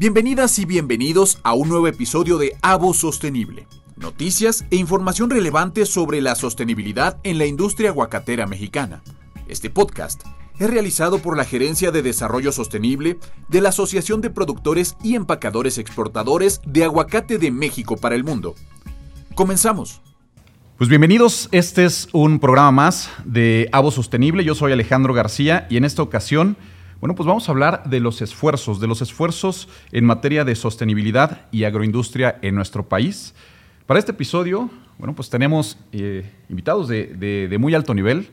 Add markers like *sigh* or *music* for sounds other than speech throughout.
Bienvenidas y bienvenidos a un nuevo episodio de Avo Sostenible. Noticias e información relevante sobre la sostenibilidad en la industria aguacatera mexicana. Este podcast es realizado por la Gerencia de Desarrollo Sostenible de la Asociación de Productores y Empacadores Exportadores de Aguacate de México para el Mundo. Comenzamos. Pues bienvenidos, este es un programa más de Avo Sostenible. Yo soy Alejandro García y en esta ocasión bueno, pues vamos a hablar de los esfuerzos, de los esfuerzos en materia de sostenibilidad y agroindustria en nuestro país. Para este episodio, bueno, pues tenemos eh, invitados de, muy alto nivel,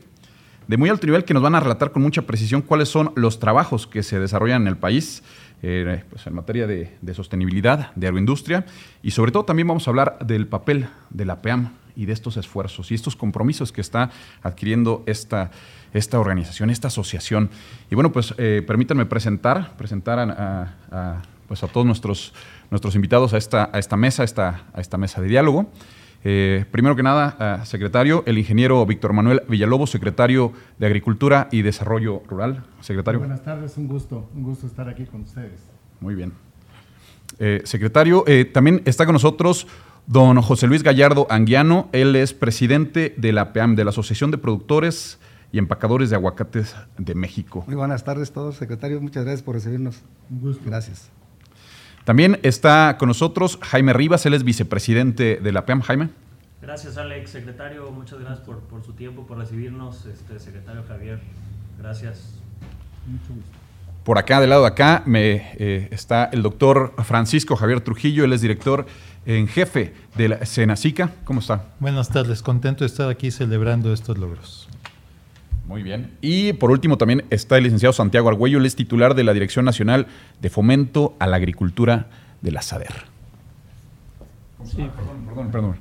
de muy alto nivel que nos van a relatar con mucha precisión cuáles son los trabajos que se desarrollan en el país eh, pues en materia de, de, sostenibilidad, de agroindustria y sobre todo también vamos a hablar del papel de la PEAM y de estos esfuerzos y estos compromisos que está adquiriendo esta, esta organización, esta asociación. Y bueno, pues eh, permítanme presentar, presentar a, pues a todos nuestros, nuestros invitados a esta, a esta mesa, a esta, a esta mesa de diálogo. Eh, primero que nada, secretario, el ingeniero Víctor Manuel Villalobos, secretario de Agricultura y Desarrollo Rural. Secretario. Buenas tardes, un gusto, un gusto estar aquí con ustedes. Muy bien. Eh, secretario, también está con nosotros Don José Luis Gallardo Anguiano, él es presidente de la PEAM, de la Asociación de Productores y Empacadores de Aguacates de México. Muy buenas tardes todos, secretario. Muchas gracias por recibirnos. Un gusto. Gracias. También está con nosotros Jaime Rivas, él es vicepresidente de la PEAM. Jaime. Gracias, Alex. Secretario, muchas gracias por, su tiempo, por recibirnos. Este, secretario Javier, gracias. Mucho gusto. Por acá, del lado de acá, me, eh, está el doctor Francisco Javier Trujillo, él es director en jefe de la Senacica. ¿Cómo está? Buenas tardes, contento de estar aquí celebrando estos logros. Muy bien. Y por último también está el licenciado Santiago Argüello, él es titular de la Dirección Nacional de Fomento a la Agricultura de la SADER. Sí, perdón, perdón, perdón.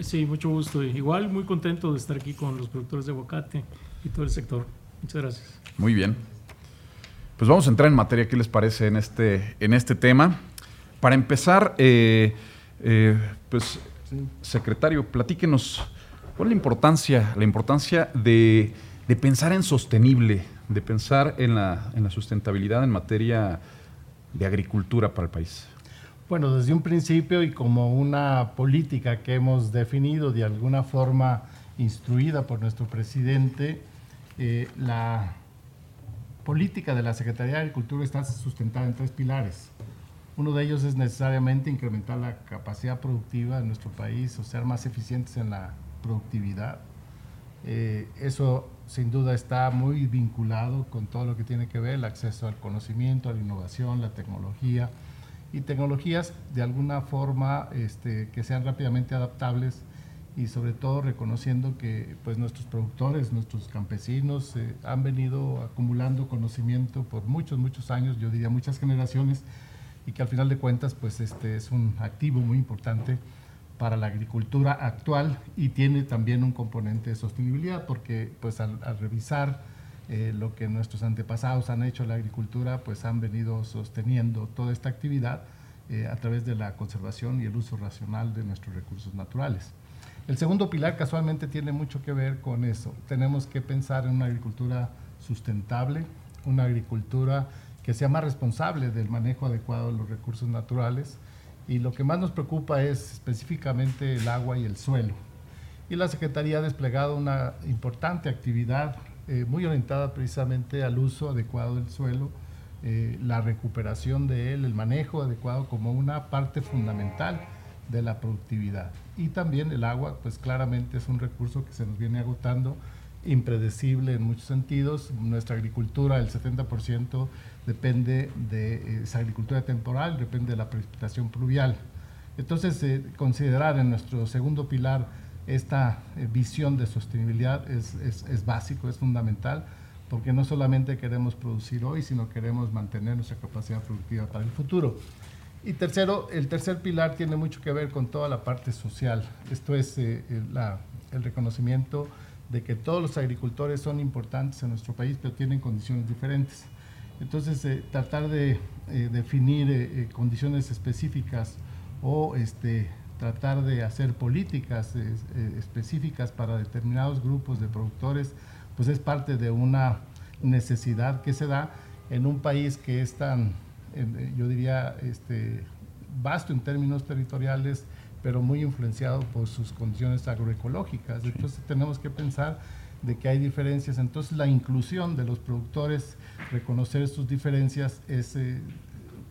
Sí, mucho gusto. Igual muy contento de estar aquí con los productores de aguacate y todo el sector. Muchas gracias. Muy bien. Pues vamos a entrar en materia, ¿qué les parece en este, en este tema? Para empezar, eh, eh, pues, secretario, platíquenos, ¿cuál es la importancia, la importancia de, pensar en sostenible, de pensar en la, en la sustentabilidad en materia de agricultura para el país? Bueno, desde un principio y como una política que hemos definido de alguna forma instruida por nuestro presidente, eh, la política de la Secretaría de Agricultura está sustentada en tres pilares. Uno de ellos es necesariamente incrementar la capacidad productiva de nuestro país o ser más eficientes en la productividad. Eh, eso sin duda está muy vinculado con todo lo que tiene que ver el acceso al conocimiento, a la innovación, la tecnología y tecnologías de alguna forma este, que sean rápidamente adaptables y sobre todo reconociendo que pues, nuestros productores, nuestros campesinos eh, han venido acumulando conocimiento por muchos, muchos años, yo diría muchas generaciones, y que al final de cuentas pues este es un activo muy importante para la agricultura actual y tiene también un componente de sostenibilidad porque pues al, revisar eh, lo que nuestros antepasados han hecho en la agricultura pues han venido sosteniendo toda esta actividad eh, a través de la conservación y el uso racional de nuestros recursos naturales. El segundo pilar casualmente tiene mucho que ver con eso. Tenemos que pensar en una agricultura sustentable, una agricultura que sea más responsable del manejo adecuado de los recursos naturales. Y lo que más nos preocupa es específicamente el agua y el suelo. Y la Secretaría ha desplegado una importante actividad eh, muy orientada precisamente al uso adecuado del suelo, eh, la recuperación de él, el manejo adecuado como una parte fundamental de la productividad. Y también el agua, pues claramente es un recurso que se nos viene agotando, impredecible en muchos sentidos. Nuestra agricultura, el 70% depende de eh, esa agricultura temporal, depende de la precipitación pluvial. Entonces, eh, considerar en nuestro segundo pilar esta eh, visión de sostenibilidad es, es, básico, es fundamental, porque no solamente queremos producir hoy, sino queremos mantener nuestra capacidad productiva para el futuro. Y tercero, el tercer pilar tiene mucho que ver con toda la parte social. Esto es la, el reconocimiento de que todos los agricultores son importantes en nuestro país, pero tienen condiciones diferentes. Entonces, eh, tratar de eh, definir eh, condiciones específicas o este, tratar de hacer políticas específicas para determinados grupos de productores, pues es parte de una necesidad que se da en un país que es tan yo diría, este, vasto en términos territoriales, pero muy influenciado por sus condiciones agroecológicas. Entonces tenemos que pensar de que hay diferencias. Entonces la inclusión de los productores, reconocer sus diferencias es eh,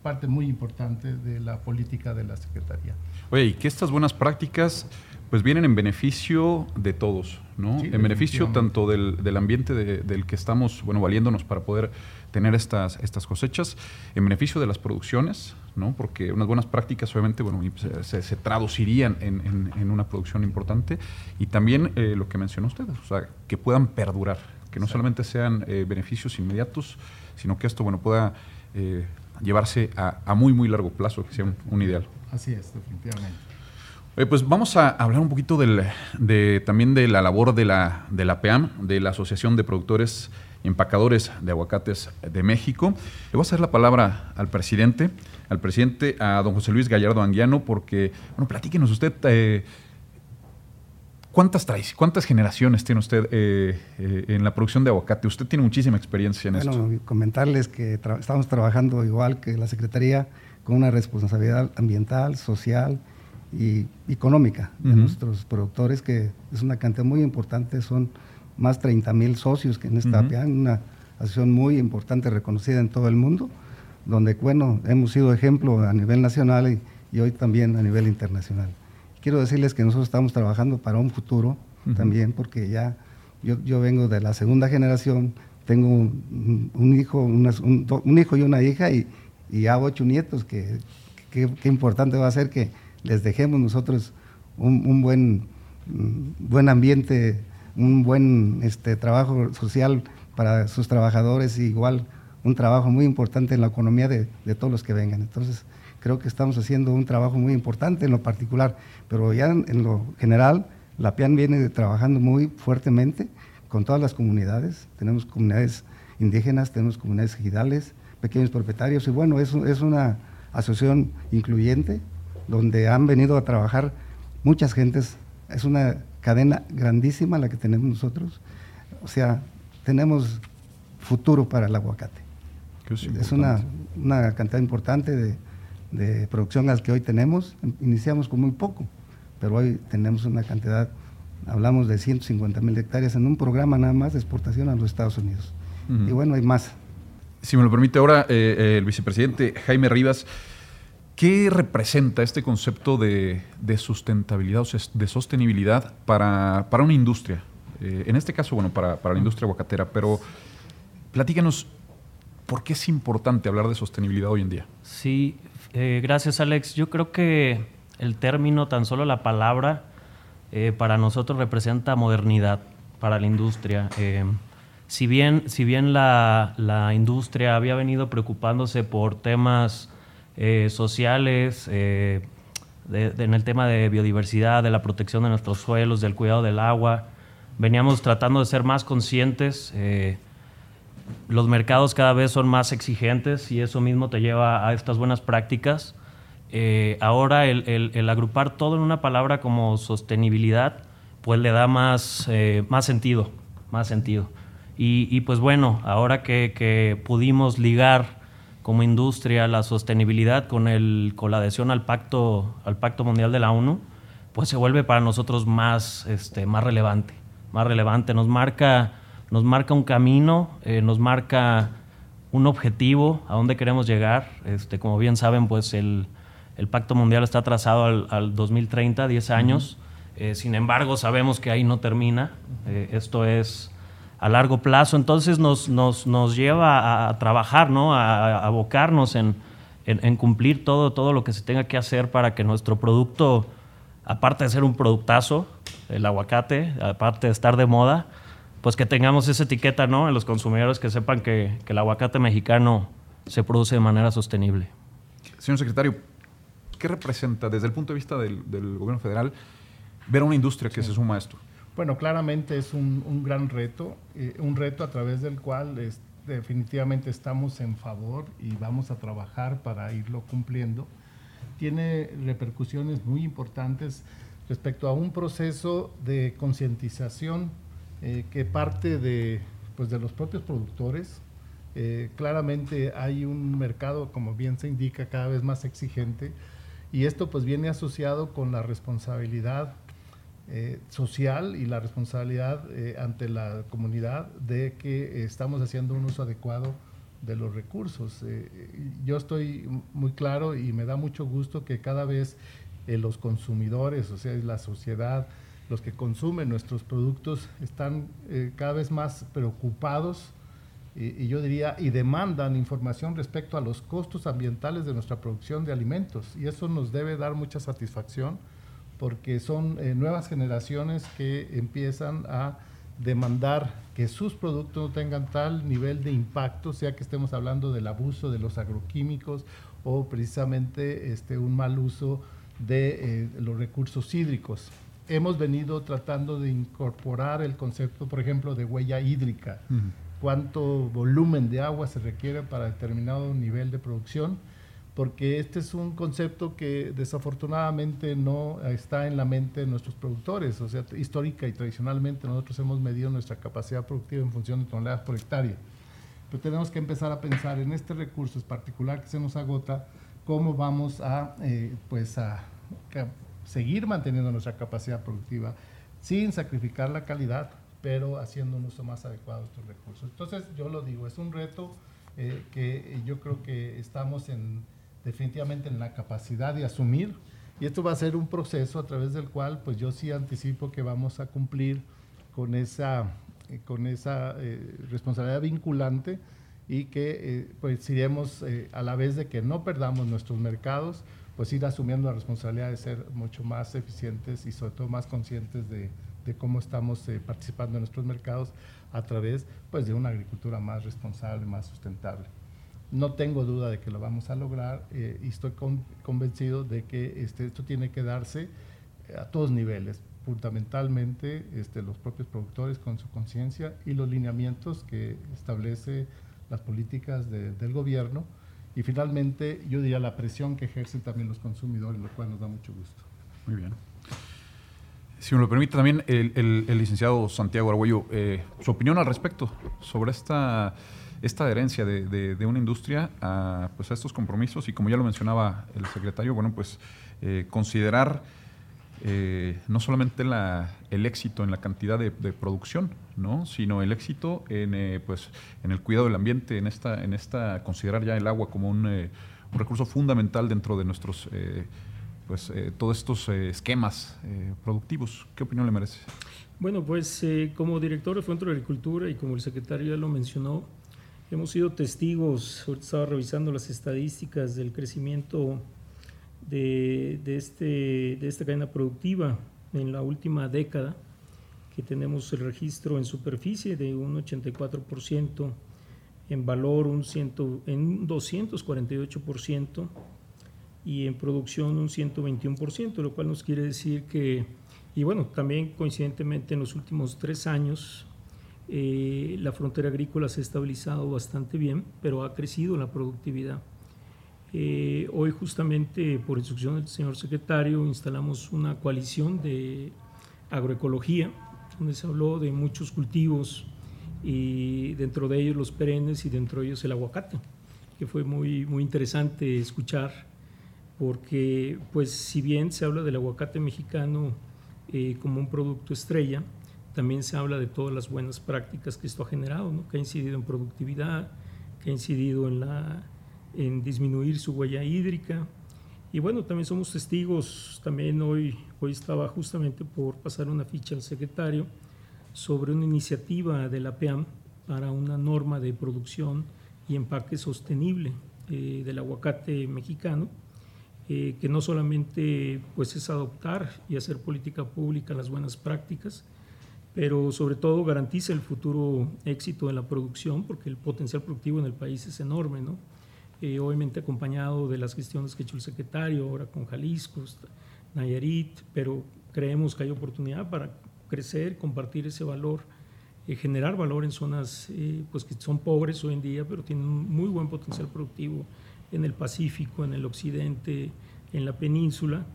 parte muy importante de la política de la Secretaría. Oye, y que estas buenas prácticas pues vienen en beneficio de todos, ¿no? en beneficio tanto del, del ambiente del que estamos, bueno, valiéndonos para poder tener estas, estas cosechas, en beneficio de las producciones, ¿no? Porque unas buenas prácticas obviamente, bueno, se, se traducirían en, en, una producción importante y también eh, lo que mencionó usted, o sea, que puedan perdurar, que no solamente sean eh, beneficios inmediatos, sino que esto, bueno, pueda eh, llevarse a, a, muy, muy largo plazo, que sea un ideal. Así es, definitivamente pues vamos a hablar un poquito del, de, también de la labor de la, de la PEAM, de la Asociación de Productores Empacadores de Aguacates de México. Le voy a hacer la palabra al presidente, al presidente, a don José Luis Gallardo Anguiano, porque, bueno, platíquenos usted, eh, ¿cuántas traes? ¿Cuántas generaciones tiene usted eh, eh, en la producción de aguacate? Usted tiene muchísima experiencia en esto. Bueno, comentarles que estamos trabajando igual que la Secretaría con una responsabilidad ambiental, social, y económica de nuestros productores, que es una cantidad muy importante, son más 30 mil socios que en esta una asociación muy importante, reconocida en todo el mundo, donde, bueno, hemos sido ejemplo a nivel nacional y, hoy también a nivel internacional. Quiero decirles que nosotros estamos trabajando para un futuro también, porque ya yo, yo, vengo de la segunda generación, tengo un, hijo, un, hijo y una hija y, y ya ocho nietos, que, qué importante va a ser que les dejemos nosotros un, buen, mm, buen ambiente, un buen este, trabajo social para sus trabajadores y igual un trabajo muy importante en la economía de, todos los que vengan. Entonces, creo que estamos haciendo un trabajo muy importante en lo particular, pero ya en, lo general, la PIAN viene trabajando muy fuertemente con todas las comunidades. Tenemos comunidades indígenas, tenemos comunidades ejidales, pequeños propietarios, y bueno, es, es una asociación incluyente donde han venido a trabajar muchas gentes. Es una cadena grandísima la que tenemos nosotros. O sea, tenemos futuro para el aguacate. Es, una, una, cantidad importante de, de producción las que hoy tenemos. Iniciamos con muy poco, pero hoy tenemos una cantidad, hablamos de 150 mil hectáreas en un programa nada más de exportación a los Estados Unidos. Y bueno, hay más. Si me lo permite ahora, eh, eh, el vicepresidente Jaime Rivas, ¿Qué representa este concepto de, sustentabilidad, o de sostenibilidad para, una industria? Eh, en este caso, bueno, para, la industria aguacatera, pero platícanos, ¿por qué es importante hablar de sostenibilidad hoy en día? Sí, eh, gracias Alex. Yo creo que el término, tan solo la palabra, eh, para nosotros representa modernidad para la industria. si bien, si bien la, la industria había venido preocupándose por temas eh, sociales, eh, en el tema de biodiversidad, de la protección de nuestros suelos, del cuidado del agua. Veníamos tratando de ser más conscientes. Eh, los mercados cada vez son más exigentes y eso mismo te lleva a estas buenas prácticas. ahora el, agrupar todo en una palabra como sostenibilidad, pues le da más, más sentido, más sentido. Y, pues bueno, ahora que, que pudimos ligar como industria la sostenibilidad con, el, con la adhesión al pacto, al pacto Mundial de la ONU, pues se vuelve para nosotros más, este, más relevante, más relevante. Nos marca, nos marca un camino, eh, nos marca un objetivo, a dónde queremos llegar. Este, como bien saben, pues el, el Pacto Mundial está trazado al, al 2030, 10 años. Eh, sin embargo, sabemos que ahí no termina. Eh, esto es a largo plazo. Entonces nos, nos, nos lleva a, trabajar, ¿no? a, abocarnos en, en, cumplir todo, todo lo que se tenga que hacer para que nuestro producto, aparte de ser un productazo, el aguacate, aparte de estar de moda, pues que tengamos esa etiqueta ¿no? en los consumidores que sepan que, que el aguacate mexicano se produce de manera sostenible. Señor secretario, ¿qué representa desde el punto de vista del, del gobierno federal ver a una industria que se suma a esto? Bueno, claramente es un, gran reto, eh, un reto a través del cual definitivamente estamos en favor y vamos a trabajar para irlo cumpliendo. Tiene repercusiones muy importantes respecto a un proceso de concientización eh, que parte de, pues de los propios productores, Eh, claramente hay un mercado, como bien se indica, cada vez más exigente y esto pues viene asociado con la responsabilidad eh, social y la responsabilidad eh, ante la comunidad de que estamos haciendo un uso adecuado de los recursos. yo estoy muy claro y me da mucho gusto que cada vez los consumidores, o sea, la sociedad, los que consumen nuestros productos, están cada vez más preocupados y, yo diría, y demandan información respecto a los costos ambientales de nuestra producción de alimentos. Y eso nos debe dar mucha satisfacción porque son eh, nuevas generaciones que empiezan a demandar que sus productos no tengan tal nivel de impacto, sea que estemos hablando del abuso de los agroquímicos o precisamente este, un mal uso de eh, los recursos hídricos. Hemos venido tratando de incorporar el concepto, por ejemplo, de huella hídrica. Cuánto volumen de agua se requiere para determinado nivel de producción, porque este es un concepto que desafortunadamente no está en la mente de nuestros productores. O sea, histórica y tradicionalmente nosotros hemos medido nuestra capacidad productiva en función de toneladas por hectárea. Pero tenemos que empezar a pensar en este recurso particular que se nos agota, cómo vamos a, eh, pues a seguir manteniendo nuestra capacidad productiva sin sacrificar la calidad, pero haciendo un uso más adecuado de estos recursos. Entonces, yo lo digo, es un reto eh, que yo creo que estamos en, definitivamente en la capacidad de asumir y esto va a ser un proceso a través del cual pues yo sí anticipo que vamos a cumplir con esa, eh, con esa eh, responsabilidad vinculante y que pues iremos a la vez de que no perdamos nuestros mercados, pues ir asumiendo la responsabilidad de ser mucho más eficientes y sobre todo más conscientes de, de cómo estamos eh, participando en nuestros mercados a través pues, de una agricultura más responsable, más sustentable. No tengo duda de que lo vamos a lograr eh, y estoy convencido de que este, esto tiene que darse a todos niveles, fundamentalmente este, los propios productores con su conciencia y los lineamientos que establece las políticas del gobierno y finalmente yo diría la presión que ejercen también los consumidores, lo cual nos da mucho gusto. Muy bien. Si me lo permite también, el, licenciado Santiago Arguello, eh, su opinión al respecto sobre esta, esta adherencia de, una industria a, pues a estos compromisos y como ya lo mencionaba el secretario, bueno, pues eh, considerar eh, no solamente la, el éxito en la cantidad de, producción, ¿no? sino el éxito en, pues, en el cuidado del ambiente, en esta, en esta considerar ya el agua como un, recurso fundamental dentro de nuestros pues, eh, todos estos eh, esquemas eh, productivos. ¿Qué opinión le merece? Bueno, pues como director de Fuente de Agricultura y como el secretario ya lo mencionó, hemos sido testigos, estaba revisando las estadísticas del crecimiento de, de, este, de esta cadena productiva en la última década, que tenemos el registro en superficie de un 84%, en valor un, ciento, en un 248%, y en producción un 121%, lo cual nos quiere decir que, y bueno, también coincidentemente en los últimos tres años eh, la frontera agrícola se ha estabilizado bastante bien, pero ha crecido la productividad. Eh, hoy justamente por instrucción del señor secretario instalamos una coalición de agroecología, donde se habló de muchos cultivos y dentro de ellos los perennes y dentro de ellos el aguacate, que fue muy, muy interesante escuchar porque pues si bien se habla del aguacate mexicano eh, como un producto estrella, también se habla de todas las buenas prácticas que esto ha generado, ¿no? que ha incidido en productividad, que ha incidido en, la, en disminuir su huella hídrica. Y bueno, también somos testigos, también hoy, hoy estaba justamente por pasar una ficha al secretario sobre una iniciativa de la PEAM para una norma de producción y empaque sostenible eh, del aguacate mexicano eh, que no solamente pues, es adoptar y hacer política pública, las buenas prácticas, pero sobre todo garantiza el futuro éxito de la producción, porque el potencial productivo en el país es enorme, ¿no? Eh, obviamente acompañado de las gestiones que ha hecho el secretario, ahora con Jalisco, Nayarit, pero creemos que hay oportunidad para crecer, compartir ese valor, eh, generar valor en zonas pues que son pobres hoy en día, pero tienen un muy buen potencial productivo en el Pacífico, en el occidente, en la península.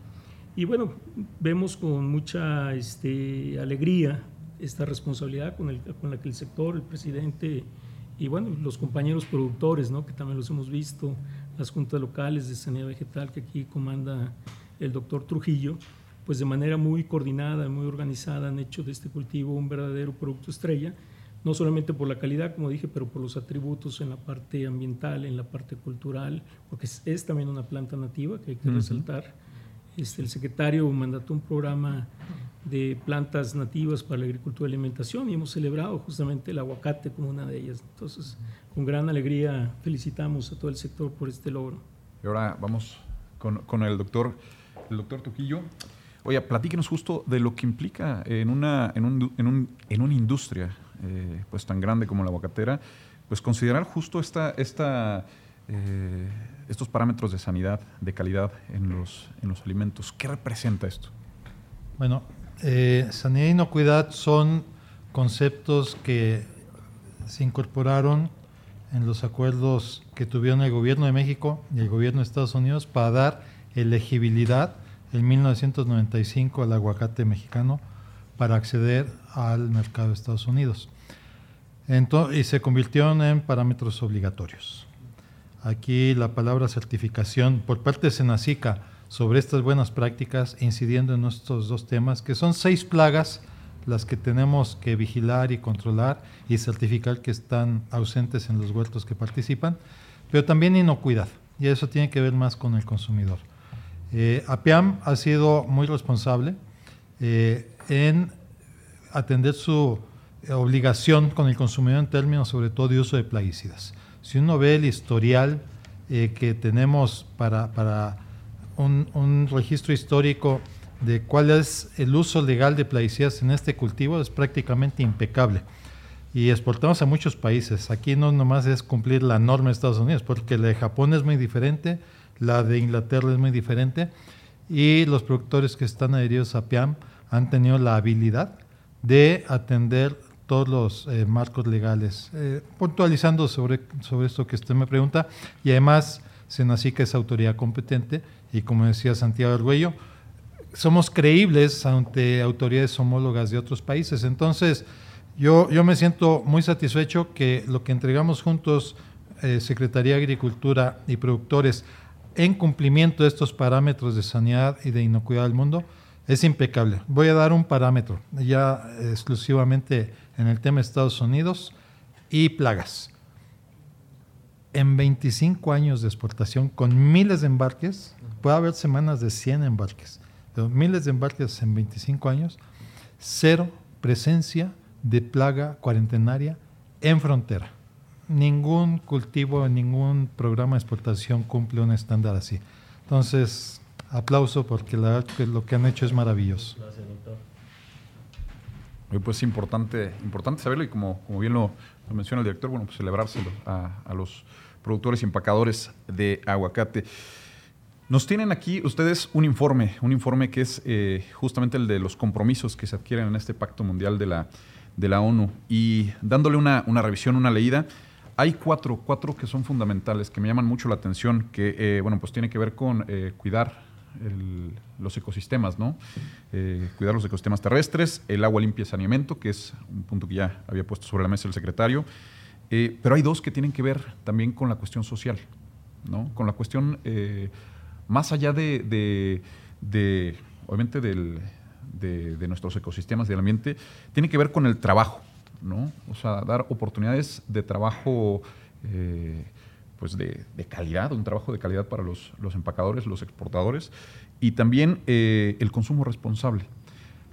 Y bueno, vemos con mucha este, alegría esta responsabilidad con, el, con, la que el sector, el presidente y bueno, los compañeros productores, ¿no? que también los hemos visto, las juntas locales de sanidad vegetal que aquí comanda el doctor Trujillo, pues de manera muy coordinada, muy organizada han hecho de este cultivo un verdadero producto estrella, no solamente por la calidad, como dije, pero por los atributos en la parte ambiental, en la parte cultural, porque es, también una planta nativa que hay que resaltar. Este, el secretario mandató un programa de plantas nativas para la agricultura y alimentación y hemos celebrado justamente el aguacate como una de ellas. Entonces, con gran alegría felicitamos a todo el sector por este logro. Y ahora vamos con, con el doctor, el doctor Tuquillo. Oye, platíquenos justo de lo que implica en una, en un, en un, en una industria eh, pues tan grande como la aguacatera, pues considerar justo esta, esta, eh, estos parámetros de sanidad, de calidad en los, en los alimentos. ¿Qué representa esto? Bueno, eh, sanidad y inocuidad son conceptos que se incorporaron en los acuerdos que tuvieron el gobierno de México y el gobierno de Estados Unidos para dar elegibilidad en 1995 al aguacate mexicano para acceder al mercado de Estados Unidos. Entonces, y se convirtieron en parámetros obligatorios. Aquí la palabra certificación por parte de Senacica sobre estas buenas prácticas, incidiendo en estos dos temas, que son seis plagas las que tenemos que vigilar y controlar y certificar que están ausentes en los huertos que participan, pero también inocuidad, y eso tiene que ver más con el consumidor. Eh, ha sido muy responsable eh, en atender su obligación con el consumidor en términos sobre todo de uso de plaguicidas. Si uno ve el historial eh, que tenemos para un, registro histórico de cuál es el uso legal de plaguicidas en este cultivo, es prácticamente impecable. Y exportamos a muchos países. Aquí no nomás es cumplir la norma de Estados Unidos, porque la de Japón es muy diferente, la de Inglaterra es muy diferente, y los productores que están adheridos a PIAM han tenido la habilidad de atender todos los eh, marcos legales. Eh, puntualizando sobre, sobre esto que usted me pregunta, y además Senacica es autoridad competente, y como decía Santiago Arguello, somos creíbles ante autoridades homólogas de otros países. Entonces, yo, yo me siento muy satisfecho que lo que entregamos juntos, eh, Secretaría de Agricultura y productores, en cumplimiento de estos parámetros de sanidad y de inocuidad del mundo, es impecable. Voy a dar un parámetro, ya exclusivamente en el tema de Estados Unidos y plagas. En 25 años de exportación, con miles de embarques, puede haber semanas de 100 embarques, pero miles de embarques en 25 años, cero presencia de plaga cuarentenaria en frontera. Ningún cultivo, ningún programa de exportación cumple un estándar así. Entonces, aplauso porque la verdad que lo que han hecho es maravilloso. Gracias, doctor. Pues es importante, importante saberlo y como, como bien lo, menciona el director, bueno, pues celebrárselo a, a, los productores y empacadores de aguacate. Nos tienen aquí ustedes un informe, un informe que es eh, justamente el de los compromisos que se adquieren en este Pacto Mundial de la, de la ONU y dándole una, una revisión, una leída, hay cuatro, cuatro que son fundamentales, que me llaman mucho la atención, que eh, bueno, pues tiene que ver con eh, cuidar los ecosistemas, ¿no? Eh, cuidar los ecosistemas terrestres, el agua limpia y saneamiento, que es un punto que ya había puesto sobre la mesa el secretario. Pero hay dos que tienen que ver también con la cuestión social, ¿no? Con la cuestión más allá de, obviamente, de, nuestros ecosistemas y del ambiente, tiene que ver con el trabajo, ¿no? O sea, dar oportunidades de trabajo pues de, calidad, un trabajo de calidad para los, empacadores, los exportadores y también eh, el consumo responsable.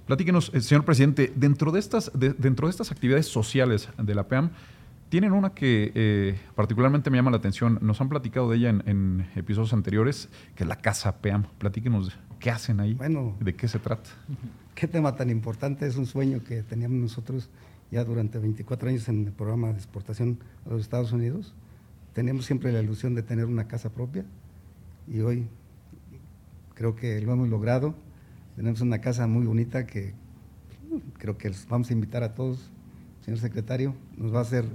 Platíquenos, eh, señor presidente, dentro de, estas, dentro de estas actividades sociales de la PEAM, tienen una que eh, particularmente me llama la atención. Nos han platicado de ella en, episodios anteriores, que es la Casa PEAM. Platíquenos qué hacen ahí, bueno, de qué se trata. Qué tema tan importante, es un sueño que teníamos nosotros ya durante 24 años en el programa de exportación a los Estados Unidos teníamos siempre la ilusión de tener una casa propia y hoy creo que lo hemos logrado. Tenemos una casa muy bonita que creo que les vamos a invitar a todos, señor secretario, nos va a hacer,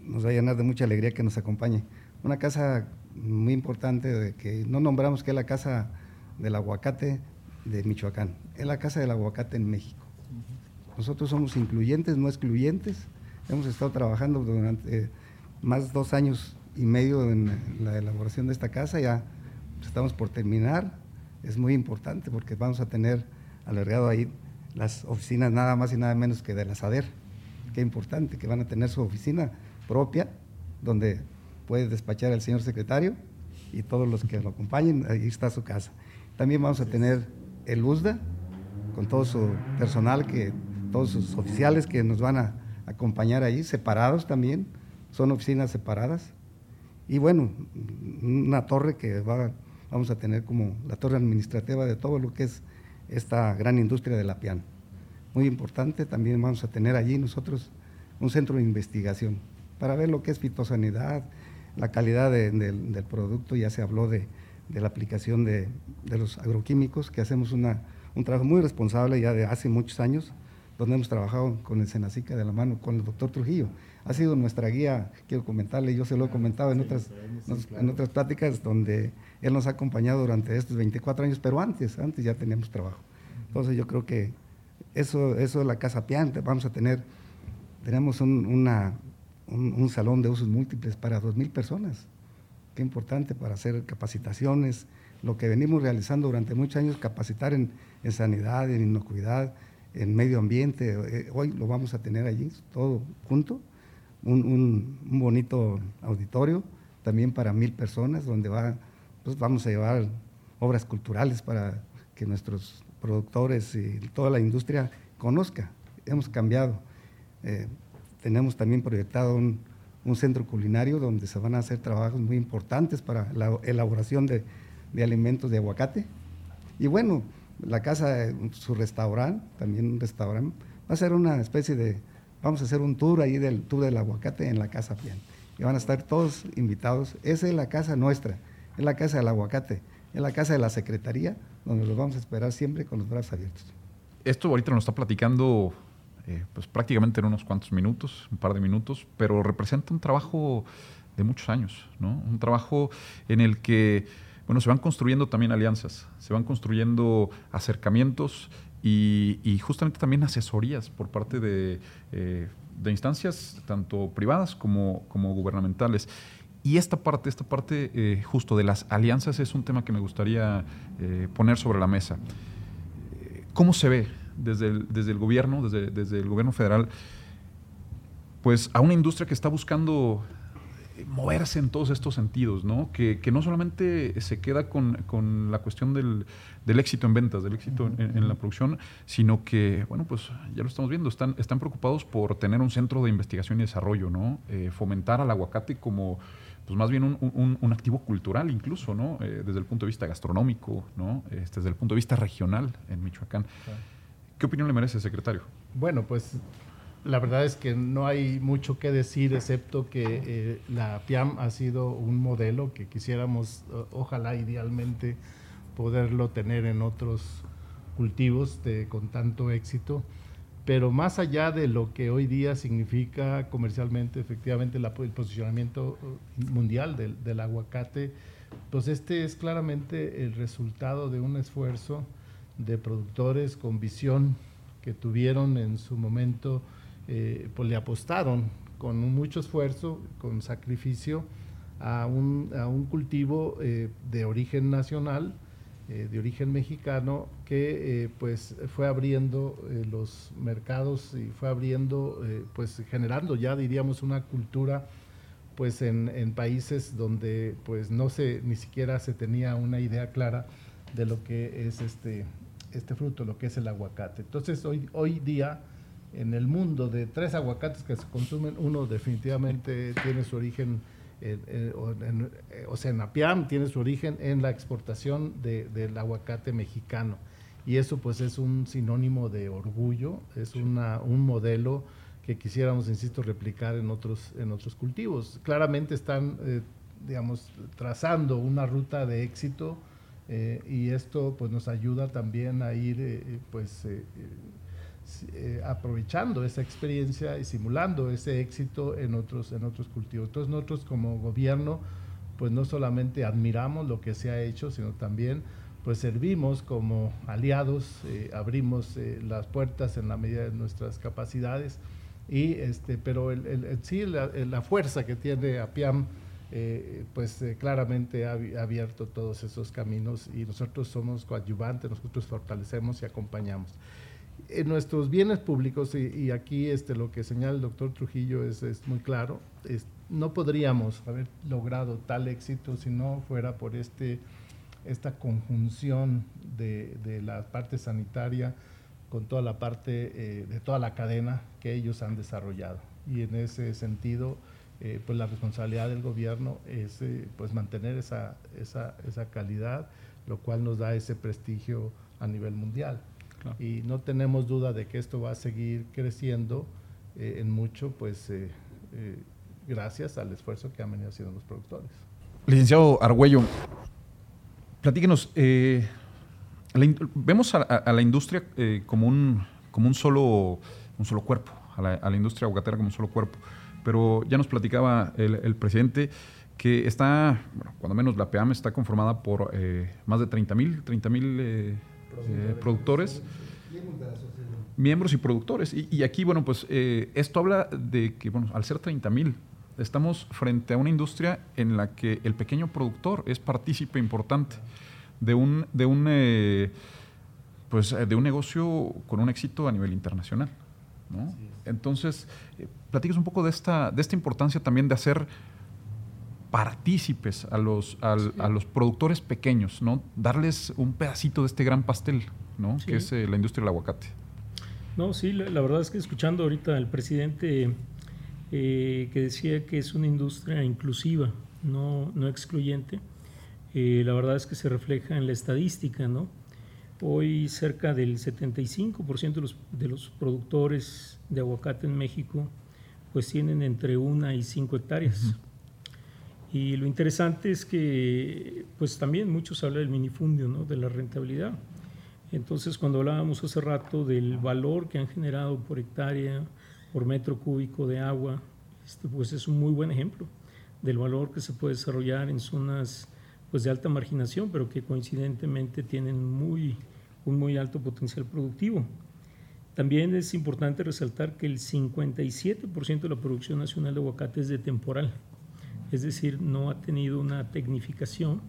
nos va a llenar de mucha alegría que nos acompañe. Una casa muy importante de que no nombramos que es la casa del aguacate de Michoacán, es la casa del aguacate en México. Nosotros somos incluyentes, no excluyentes, hemos estado trabajando durante más de dos años y medio en la elaboración de esta casa, ya estamos por terminar, es muy importante porque vamos a tener alargado ahí las oficinas nada más y nada menos que de la SADER, qué importante, que van a tener su oficina propia, donde puede despachar el señor secretario y todos los que lo acompañen, ahí está su casa. También vamos a tener el USDA, con todo su personal, que, todos sus oficiales que nos van a acompañar ahí, separados también, son oficinas separadas. Y bueno, una torre que va, vamos a tener como la torre administrativa de todo lo que es esta gran industria de la piano. Muy importante, también vamos a tener allí nosotros un centro de investigación para ver lo que es fitosanidad, la calidad del producto, ya se habló de, la aplicación de, los agroquímicos, que hacemos una, un trabajo muy responsable ya de hace muchos años, donde hemos trabajado con el Senacica de la mano, con el doctor Trujillo. Ha sido nuestra guía, quiero comentarle, yo se lo he comentado en, otras, en otras pláticas donde él nos ha acompañado durante estos 24 años, pero antes, antes ya teníamos trabajo. Entonces yo creo que eso, eso es la Casa Piante, vamos a tener, tenemos un, un, salón de usos múltiples para 2.000 personas. Qué importante para hacer capacitaciones, lo que venimos realizando durante muchos años, capacitar en, en sanidad, en inocuidad, en medio ambiente. Eh, hoy lo vamos a tener allí, todo junto. Un, un, un bonito auditorio también para mil personas, donde va pues vamos a llevar obras culturales para que nuestros productores y toda la industria conozca. Hemos cambiado. Eh, tenemos también proyectado un, centro culinario donde se van a hacer trabajos muy importantes para la elaboración de, alimentos de aguacate. Y bueno, la casa, su restaurante, también un restaurante, va a ser una especie de, vamos a hacer un tour ahí del tour del aguacate en la casa Pian. Y van a estar todos invitados. Esa es la casa nuestra en la Casa del Aguacate, en la Casa de la Secretaría, donde los vamos a esperar siempre con los brazos abiertos. Esto ahorita nos está platicando eh, pues prácticamente en unos cuantos minutos, un par de minutos, pero representa un trabajo de muchos años, ¿no? Un trabajo en el que, bueno, se van construyendo también alianzas, se van construyendo acercamientos y, justamente también asesorías por parte de, eh, de instancias tanto privadas como, como gubernamentales. Y esta parte, esta parte eh, justo de las alianzas es un tema que me gustaría eh, poner sobre la mesa. ¿Cómo se ve desde el, desde el gobierno, desde, desde, el gobierno federal, pues a una industria que está buscando eh, moverse en todos estos sentidos, ¿no? Que, que no solamente se queda con, con la cuestión del, del, éxito en ventas, del éxito en, la producción, sino que, bueno, pues ya lo estamos viendo, están, están preocupados por tener un centro de investigación y desarrollo, ¿no? fomentar al aguacate como pues más bien un, activo cultural incluso, ¿no? Eh, desde el punto de vista gastronómico, ¿no? Este, desde el punto de vista regional en Michoacán. ¿Qué opinión le merece, secretario? Bueno, pues la verdad es que no hay mucho que decir, excepto que eh, la PIAM ha sido un modelo que quisiéramos, ojalá idealmente, poderlo tener en otros cultivos con tanto éxito pero más allá de lo que hoy día significa comercialmente, efectivamente, el posicionamiento uh, mundial del, aguacate, pues este es claramente el resultado de un esfuerzo de productores con visión que tuvieron en su momento, eh, pues le apostaron con mucho esfuerzo, con sacrificio, a un, a un cultivo eh, de origen nacional, eh, de origen mexicano que eh, pues fue abriendo eh, los mercados y fue abriendo pues generando ya diríamos una cultura pues en, en, países donde pues no se ni siquiera se tenía una idea clara de lo que es este este fruto lo que es el aguacate. Entonces hoy hoy día en el mundo de tres aguacates que se consumen uno definitivamente tiene su origen eh, o, sea, Napiam tiene su origen en la exportación del aguacate mexicano. Y eso pues es un sinónimo de orgullo, es una, un modelo que quisiéramos, insisto, replicar en otros, en otros cultivos. Claramente están, eh, digamos, trazando una ruta de éxito eh, y esto pues nos ayuda también a ir pues eh, aprovechando esa experiencia y simulando ese éxito en otros, en otros cultivos. Entonces nosotros como gobierno, pues no solamente admiramos lo que se ha hecho, sino también pues servimos como aliados, eh, abrimos eh, las puertas en la medida de nuestras capacidades Y este, pero el, sí, la, fuerza que tiene APIAM, eh, pues claramente ha, abierto todos esos caminos y nosotros somos coadyuvantes, nosotros fortalecemos y acompañamos. Nuestros bienes públicos, y, aquí este, lo que señala el doctor Trujillo es, es muy claro, no podríamos haber logrado tal éxito si no fuera por este, esta conjunción de, de la parte sanitaria, con toda la parte eh, de toda la cadena que ellos han desarrollado. Y en ese sentido, eh, pues la responsabilidad del gobierno es eh, pues mantener esa, esa, esa, calidad, lo cual nos da ese prestigio a nivel mundial. Y no tenemos duda de que esto va a seguir creciendo en mucho, pues gracias al esfuerzo que han venido haciendo los productores. Licenciado Argüello, platíquenos, vemos a, la industria eh, como, un, como un, solo, un solo cuerpo, a la, industria aguacatera como un solo cuerpo. Pero ya nos platicaba el, presidente que está, bueno, cuando menos la PEAM está conformada por eh, más de 30 mil 30, mil eh, productores. Miembros y productores. Y, aquí, bueno, pues esto habla de que, bueno, al ser 30 mil, estamos frente a una industria en la que el pequeño productor es partícipe importante de un, de un, eh, pues, eh, de un negocio con un éxito a nivel internacional. ¿no? Entonces, eh, un poco de esta, de esta importancia también de hacer partícipes a los, a los productores pequeños, ¿no? Darles un pedacito de este gran pastel, ¿no? Que es eh, la industria del aguacate. No, sí, la, verdad es que escuchando ahorita al presidente que decía que es una industria inclusiva, no, no excluyente, eh, la verdad es que se refleja en la estadística, ¿no? Hoy cerca del 75% de los, de los productores de aguacate en México pues tienen entre una y cinco hectáreas. Y lo interesante es que pues también muchos hablan del minifundio, ¿no? de la rentabilidad. Entonces cuando hablábamos hace rato del valor que han generado por hectárea, por metro cúbico de agua, este, pues es un muy buen ejemplo del valor que se puede desarrollar en zonas pues de alta marginación, pero que coincidentemente tienen muy, un muy alto potencial productivo. También es importante resaltar que el 57% de la producción nacional de aguacate es de temporal, es decir, no ha tenido una tecnificación,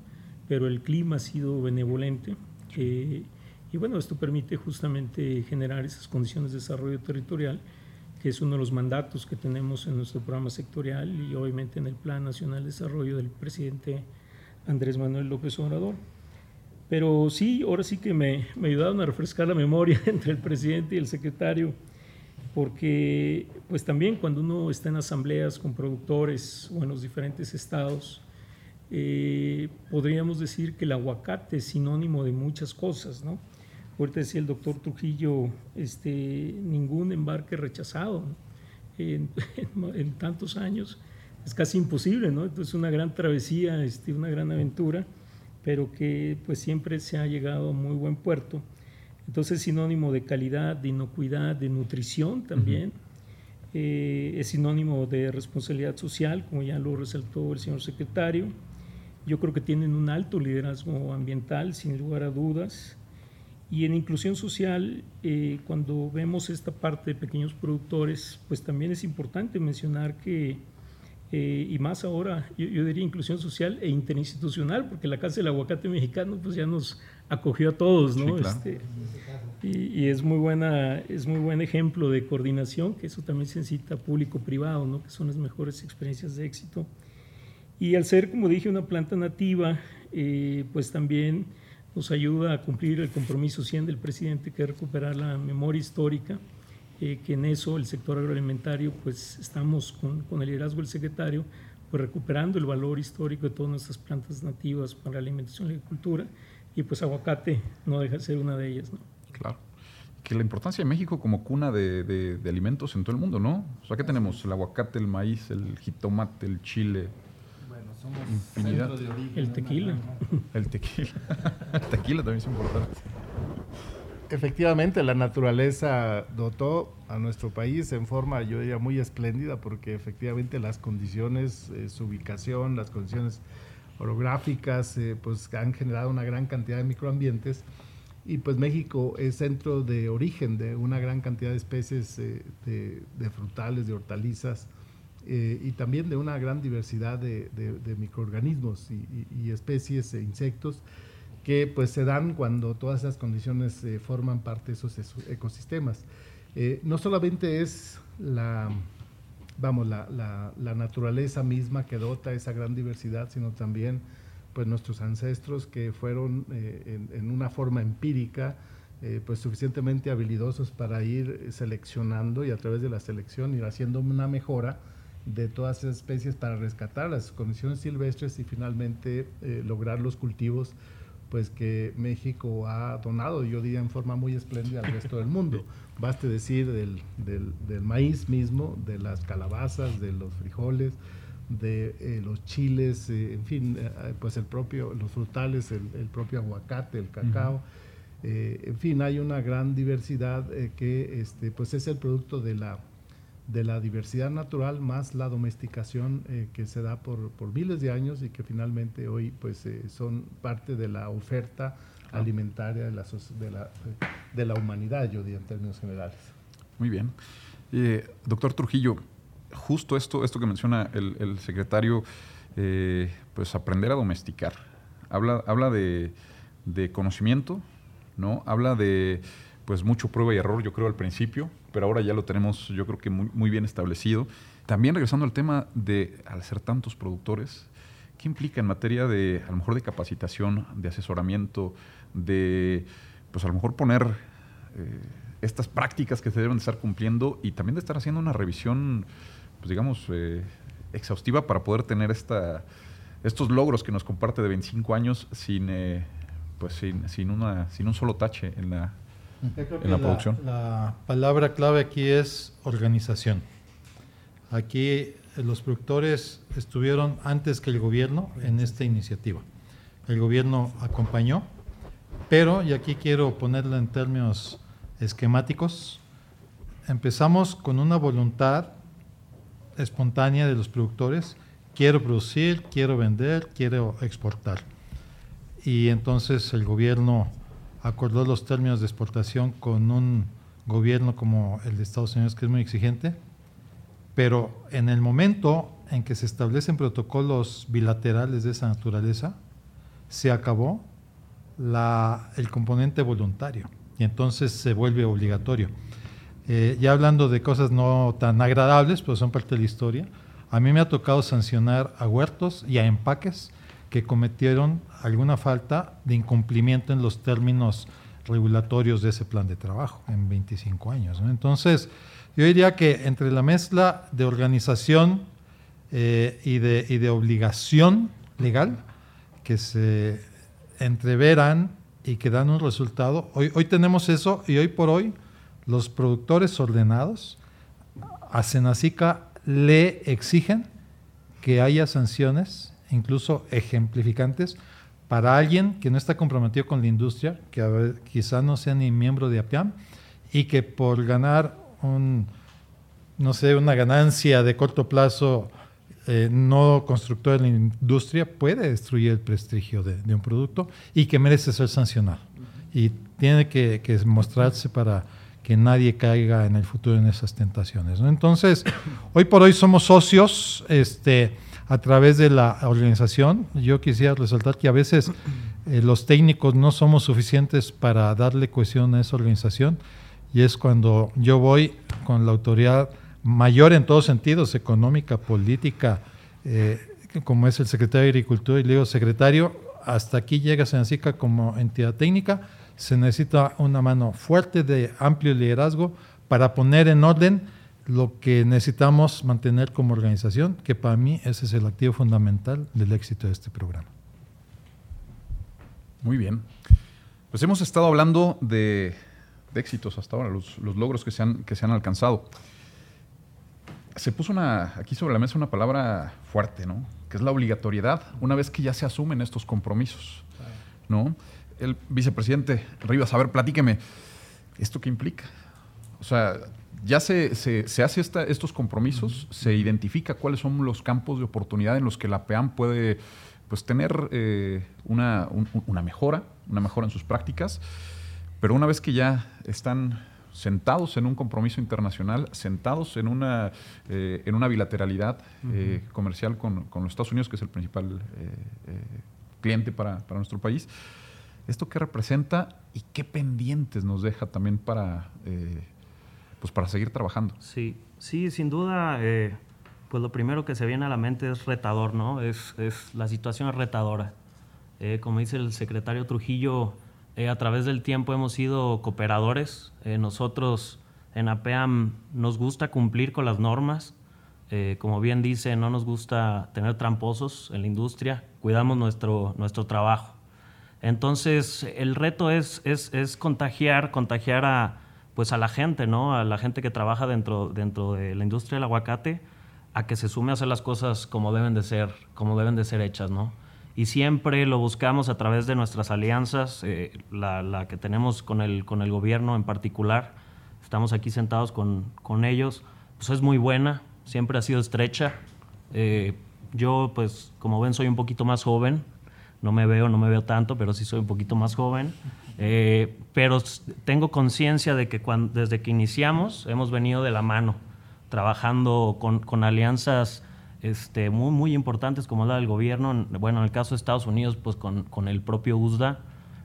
pero el clima ha sido benevolente. y bueno, esto permite justamente generar esas condiciones de desarrollo territorial, que es uno de los mandatos que tenemos en nuestro programa sectorial y obviamente en el Plan Nacional de Desarrollo del presidente Andrés Manuel López Obrador. Pero sí, ahora sí que me, me ayudaron a refrescar la memoria *laughs* entre el presidente y el secretario, porque pues también cuando uno está en asambleas con productores o en los diferentes estados, eh, podríamos decir que el aguacate es sinónimo de muchas cosas, ¿no? Ahorita decía el doctor Trujillo, este, ningún embarque rechazado *laughs* en, tantos años es casi imposible, ¿no? Entonces una gran travesía, este, una gran aventura, pero que pues siempre se ha llegado a muy buen puerto. Entonces es sinónimo de calidad, de inocuidad, de nutrición también. Eh, es sinónimo de responsabilidad social, como ya lo resaltó el señor secretario. Yo creo que tienen un alto liderazgo ambiental, sin lugar a dudas. Y en inclusión social, eh, cuando vemos esta parte de pequeños productores, pues también es importante mencionar que eh, y más ahora, yo, diría inclusión social e interinstitucional, porque la Casa del Aguacate Mexicano pues ya nos acogió a todos, ¿no? Este, y, es muy buena, es muy buen ejemplo de coordinación, que eso también se necesita público-privado, ¿no? Que son las mejores experiencias de éxito. Y al ser, como dije, una planta nativa, eh, pues también nos ayuda a cumplir el compromiso 100 del presidente, que es recuperar la memoria histórica eh, que en eso el sector agroalimentario, pues estamos con, con, el liderazgo del secretario, pues recuperando el valor histórico de todas nuestras plantas nativas para la alimentación y la agricultura, y pues aguacate no deja de ser una de ellas. ¿no? Claro. Que la importancia de México como cuna de, de, alimentos en todo el mundo, ¿no? O sea, ¿qué tenemos? El aguacate, el maíz, el jitomate, el chile, bueno, somos infinidad. De origen, el tequila. *laughs* El tequila. *laughs* el tequila también es importante efectivamente la naturaleza dotó a nuestro país en forma, yo diría, muy espléndida, porque efectivamente las condiciones, eh, su ubicación, las condiciones orográficas, eh, pues han generado una gran cantidad de microambientes y pues México es centro de origen de una gran cantidad de especies eh, de, frutales, de hortalizas eh, y también de una gran diversidad de, microorganismos y, especies e insectos que pues se dan cuando todas esas condiciones eh, forman parte de esos ecosistemas. no solamente es la, vamos, la, la, naturaleza misma que dota esa gran diversidad, sino también pues nuestros ancestros que fueron eh, en, una forma empírica eh, pues suficientemente habilidosos para ir seleccionando y a través de la selección ir haciendo una mejora de todas esas especies para rescatar las condiciones silvestres y finalmente eh, lograr los cultivos pues que México ha donado, yo diría en forma muy espléndida al resto del mundo. *laughs* Baste decir del, del, del maíz mismo, de las calabazas, de los frijoles, de eh, los chiles, eh, en fin, eh, pues el propio, los frutales, el, propio aguacate, el cacao. en fin, hay una gran diversidad que este, pues es el producto de la, de la diversidad natural más la domesticación que se da por, por, miles de años y que finalmente hoy pues son parte de la oferta alimentaria de la, de la, de la humanidad, yo diría en términos generales. Muy bien. doctor Trujillo, justo esto, esto que menciona el, secretario, eh, pues aprender a domesticar. Habla, habla de, conocimiento, ¿no? Habla de pues mucho prueba y error, yo creo, al principio, pero ahora ya lo tenemos, yo creo que muy, muy bien establecido. También regresando al tema de, al ser tantos productores, ¿qué implica en materia de, a lo mejor, de capacitación, de asesoramiento, de, pues a lo mejor poner eh, estas prácticas que se deben de estar cumpliendo y también de estar haciendo una revisión pues digamos, eh, exhaustiva para poder tener esta, estos logros que nos comparte de 25 años sin, eh, pues sin, sin, una, sin un solo tache en la, en la producción. La palabra clave aquí es organización. Aquí los productores estuvieron antes que el gobierno en esta iniciativa. El gobierno acompañó, pero, y aquí quiero ponerlo en términos esquemáticos, empezamos con una voluntad espontánea de los productores. Quiero producir, quiero vender, quiero exportar. Y entonces el gobierno acordó los términos de exportación con un gobierno como el de Estados Unidos, que es muy exigente, pero en el momento en que se establecen protocolos bilaterales de esa naturaleza, se acabó la, el componente voluntario y entonces se vuelve obligatorio. Eh, ya hablando de cosas no tan agradables, pero son parte de la historia, a mí me ha tocado sancionar a huertos y a empaques que cometieron alguna falta de incumplimiento en los términos regulatorios de ese plan de trabajo en 25 años. Entonces, yo diría que entre la mezcla de organización eh, y, de, y de obligación legal que se entreveran y que dan un resultado, hoy, hoy tenemos eso y hoy por hoy los productores ordenados a Senacica le exigen que haya sanciones, incluso ejemplificantes, para alguien que no está comprometido con la industria, que quizá no sea ni miembro de APIAM, y que por ganar un, no sé, una ganancia de corto plazo eh, no constructor de la industria puede destruir el prestigio de, un producto y que merece ser sancionado. Y tiene que mostrarse para que nadie caiga en el futuro en esas tentaciones. Entonces, *coughs* hoy por hoy somos socios este, a través de la organización. Yo quisiera resaltar que a veces *coughs* eh, los técnicos no somos suficientes para darle cohesión a esa organización y es cuando yo voy con la autoridad mayor en todos sentidos, económica, política, eh, como es el secretario de Agricultura, y le digo, secretario, hasta aquí llega Senacica como entidad técnica, se necesita una mano fuerte de amplio liderazgo para poner en orden lo que necesitamos mantener como organización, que para mí ese es el activo fundamental del éxito de este programa. Muy bien. Pues hemos estado hablando de, éxitos hasta ahora, los, logros que se, han, que se han alcanzado. Se puso una, aquí sobre la mesa una palabra fuerte, ¿no? Que es la obligatoriedad, una vez que ya se asumen estos compromisos, ¿no? el vicepresidente Rivas, a ver, platíqueme, ¿esto qué implica? O sea, ya se, se, hace estos compromisos, se identifica cuáles son los campos de oportunidad en los que la PEAM puede pues, tener eh, una, una, mejora, una mejora en sus prácticas. Pero una vez que ya están sentados en un compromiso internacional, sentados en una, eh, en una bilateralidad eh, comercial con, con, los Estados Unidos, que es el principal eh, cliente para, para, nuestro país. ¿Esto qué representa y qué pendientes nos deja también para, pues para seguir trabajando? Sí, sí, sin duda, pues lo primero que se viene a la mente es retador, ¿no? Es, es la situación es retadora. como dice el secretario Trujillo, eh, a través del tiempo hemos sido cooperadores. Eh, nosotros en APEAM nos gusta cumplir con las normas. Eh, como bien dice, no nos gusta tener tramposos en la industria. Cuidamos nuestro, nuestro trabajo. Entonces, el reto es, es, es, contagiar, contagiar a, pues a la gente, ¿no? A la gente que trabaja dentro, dentro de la industria del aguacate, a que se sume a hacer las cosas como deben de ser, como deben de ser hechas, ¿no? Y siempre lo buscamos a través de nuestras alianzas, eh, la, que tenemos con el, con el gobierno en particular. Estamos aquí sentados con, con ellos. Pues es muy buena, siempre ha sido estrecha. Eh, yo, pues, como ven, soy un poquito más joven. No me veo, no me veo tanto, pero sí soy un poquito más joven. Eh, pero tengo conciencia de que cuando, desde que iniciamos hemos venido de la mano, trabajando con, con alianzas este, muy, muy importantes como la del gobierno. Bueno, en el caso de Estados Unidos, pues con, con el propio USDA,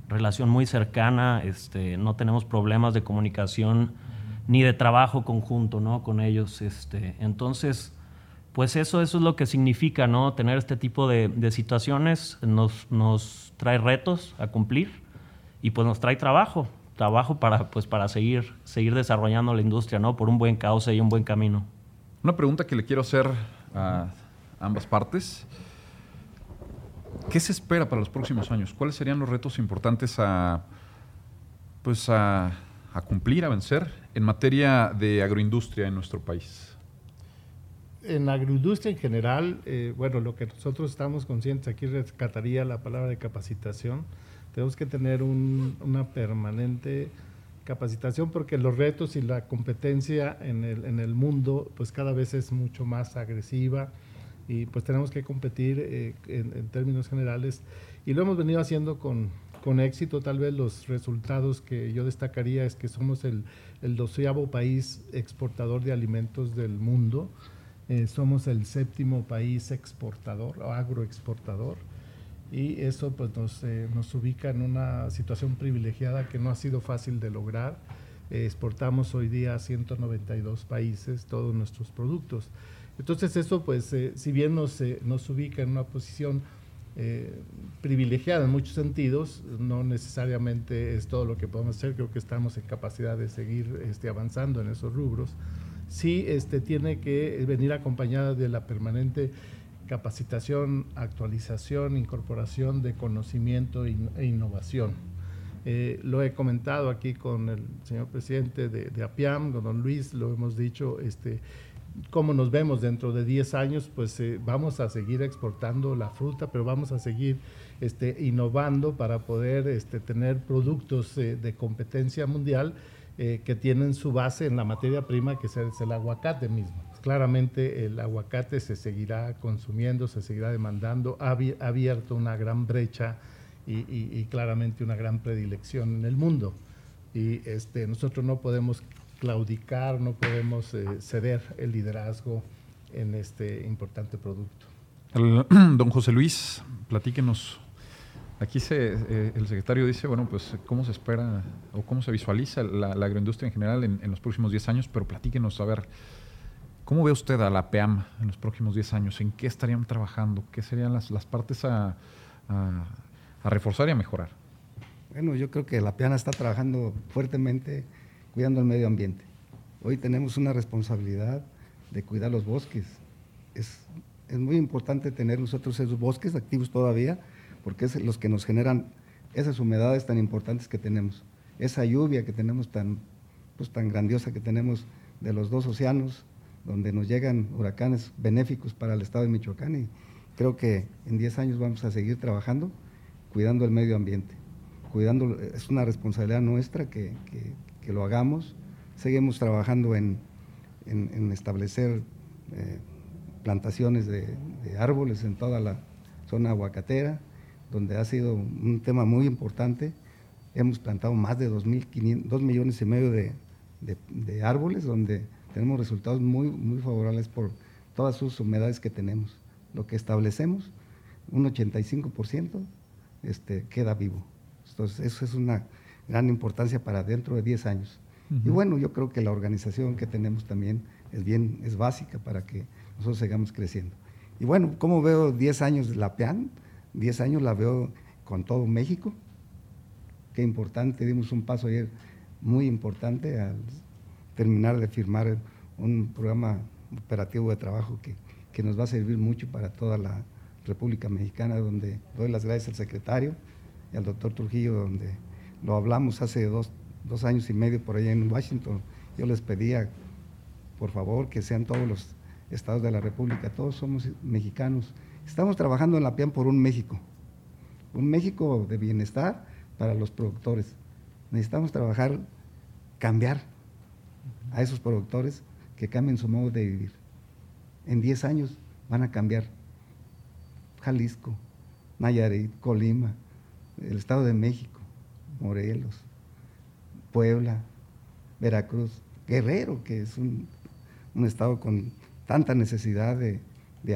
relación muy cercana, este, no tenemos problemas de comunicación ni de trabajo conjunto ¿no? con ellos. Este, entonces, pues eso, eso es lo que significa ¿no? tener este tipo de, de situaciones, nos, nos trae retos a cumplir y pues nos trae trabajo, trabajo para, pues, para seguir, seguir desarrollando la industria ¿no? por un buen cauce y un buen camino. Una pregunta que le quiero hacer a ambas partes. ¿Qué se espera para los próximos años? ¿Cuáles serían los retos importantes a, pues a, cumplir, a vencer en materia de agroindustria en nuestro país? En agroindustria en general, eh, bueno, lo que nosotros estamos conscientes, aquí rescataría la palabra de capacitación. Tenemos que tener una permanente capacitación porque los retos y la competencia en el, en el mundo pues cada vez es mucho más agresiva y pues tenemos que competir eh, en, términos generales y lo hemos venido haciendo con, con, éxito. Tal vez los resultados que yo destacaría es que somos el, el doceavo país exportador de alimentos del mundo. Eh, somos el séptimo país exportador o agroexportador y eso pues nos, eh, nos, ubica en una situación privilegiada que no ha sido fácil de lograr. Eh, exportamos hoy día a 192 países todos nuestros productos. Entonces eso pues eh, si bien nos, nos ubica en una posición privilegiada en muchos sentidos, no necesariamente es todo lo que podemos hacer, creo que estamos en capacidad de seguir este, avanzando en esos rubros. Sí este, tiene que venir acompañada de la permanente capacitación, actualización, incorporación de conocimiento e innovación. Eh, lo he comentado aquí con el señor presidente de, APIAM, con don Luis, lo hemos dicho, este, cómo nos vemos dentro de 10 años, pues eh, vamos a seguir exportando la fruta, pero vamos a seguir este, innovando para poder este, tener productos eh, de competencia mundial que tienen su base en la materia prima que es el aguacate mismo claramente el aguacate se seguirá consumiendo, se seguirá demandando, ha abierto una gran brecha y, claramente una gran predilección en el mundo. Y este, nosotros no podemos claudicar, no podemos eh, ceder el liderazgo en este importante producto. *clears throat* don José Luis, platíquenos. Aquí se, eh, el secretario dice, bueno, pues cómo se espera o cómo se visualiza la, agroindustria en general en, en los próximos 10 años, pero platíquenos, a ver, ¿Cómo ve usted a la PEAM en los próximos 10 años? ¿En qué estarían trabajando? ¿Qué serían las, partes a, reforzar y a mejorar? Bueno, yo creo que la PEAM está trabajando fuertemente cuidando el medio ambiente. Hoy tenemos una responsabilidad de cuidar los bosques. Es, es muy importante tener nosotros esos bosques activos todavía, porque es los que nos generan esas humedades tan importantes que tenemos, esa lluvia que tenemos tan, pues, tan grandiosa que tenemos de los dos océanos, donde nos llegan huracanes benéficos para el estado de Michoacán y creo que en 10 años vamos a seguir trabajando cuidando el medio ambiente. Cuidando, es una responsabilidad nuestra que, lo hagamos. Seguimos trabajando en, establecer eh, plantaciones de, árboles en toda la zona aguacatera, donde ha sido un tema muy importante. hemos plantado más de 2 millones y medio de, árboles, donde tenemos resultados muy, muy favorables por todas sus humedades que tenemos. Lo que establecemos, un 85% este, queda vivo. Entonces, eso es una gran importancia para dentro de 10 años. Y bueno, yo creo que la organización que tenemos también es bien, es básica para que nosotros sigamos creciendo. Y bueno, ¿cómo veo 10 años de la PEAN? 10 años la veo con todo México. Qué importante, dimos un paso ayer muy importante al terminar de firmar un programa operativo de trabajo que, que nos va a servir mucho para toda la República Mexicana, donde doy las gracias al secretario y al doctor Trujillo, donde lo hablamos hace dos, dos años y medio por allá en Washington. Yo les pedía, por favor, que sean todos los estados de la República, todos somos mexicanos. Estamos trabajando en la PIAN por un México, un México de bienestar para los productores. Necesitamos trabajar, cambiar a esos productores que cambien su modo de vivir. En 10 años van a cambiar Jalisco, Nayarit, Colima, el Estado de México, Morelos, Puebla, Veracruz, Guerrero, que es un, estado con tanta necesidad de,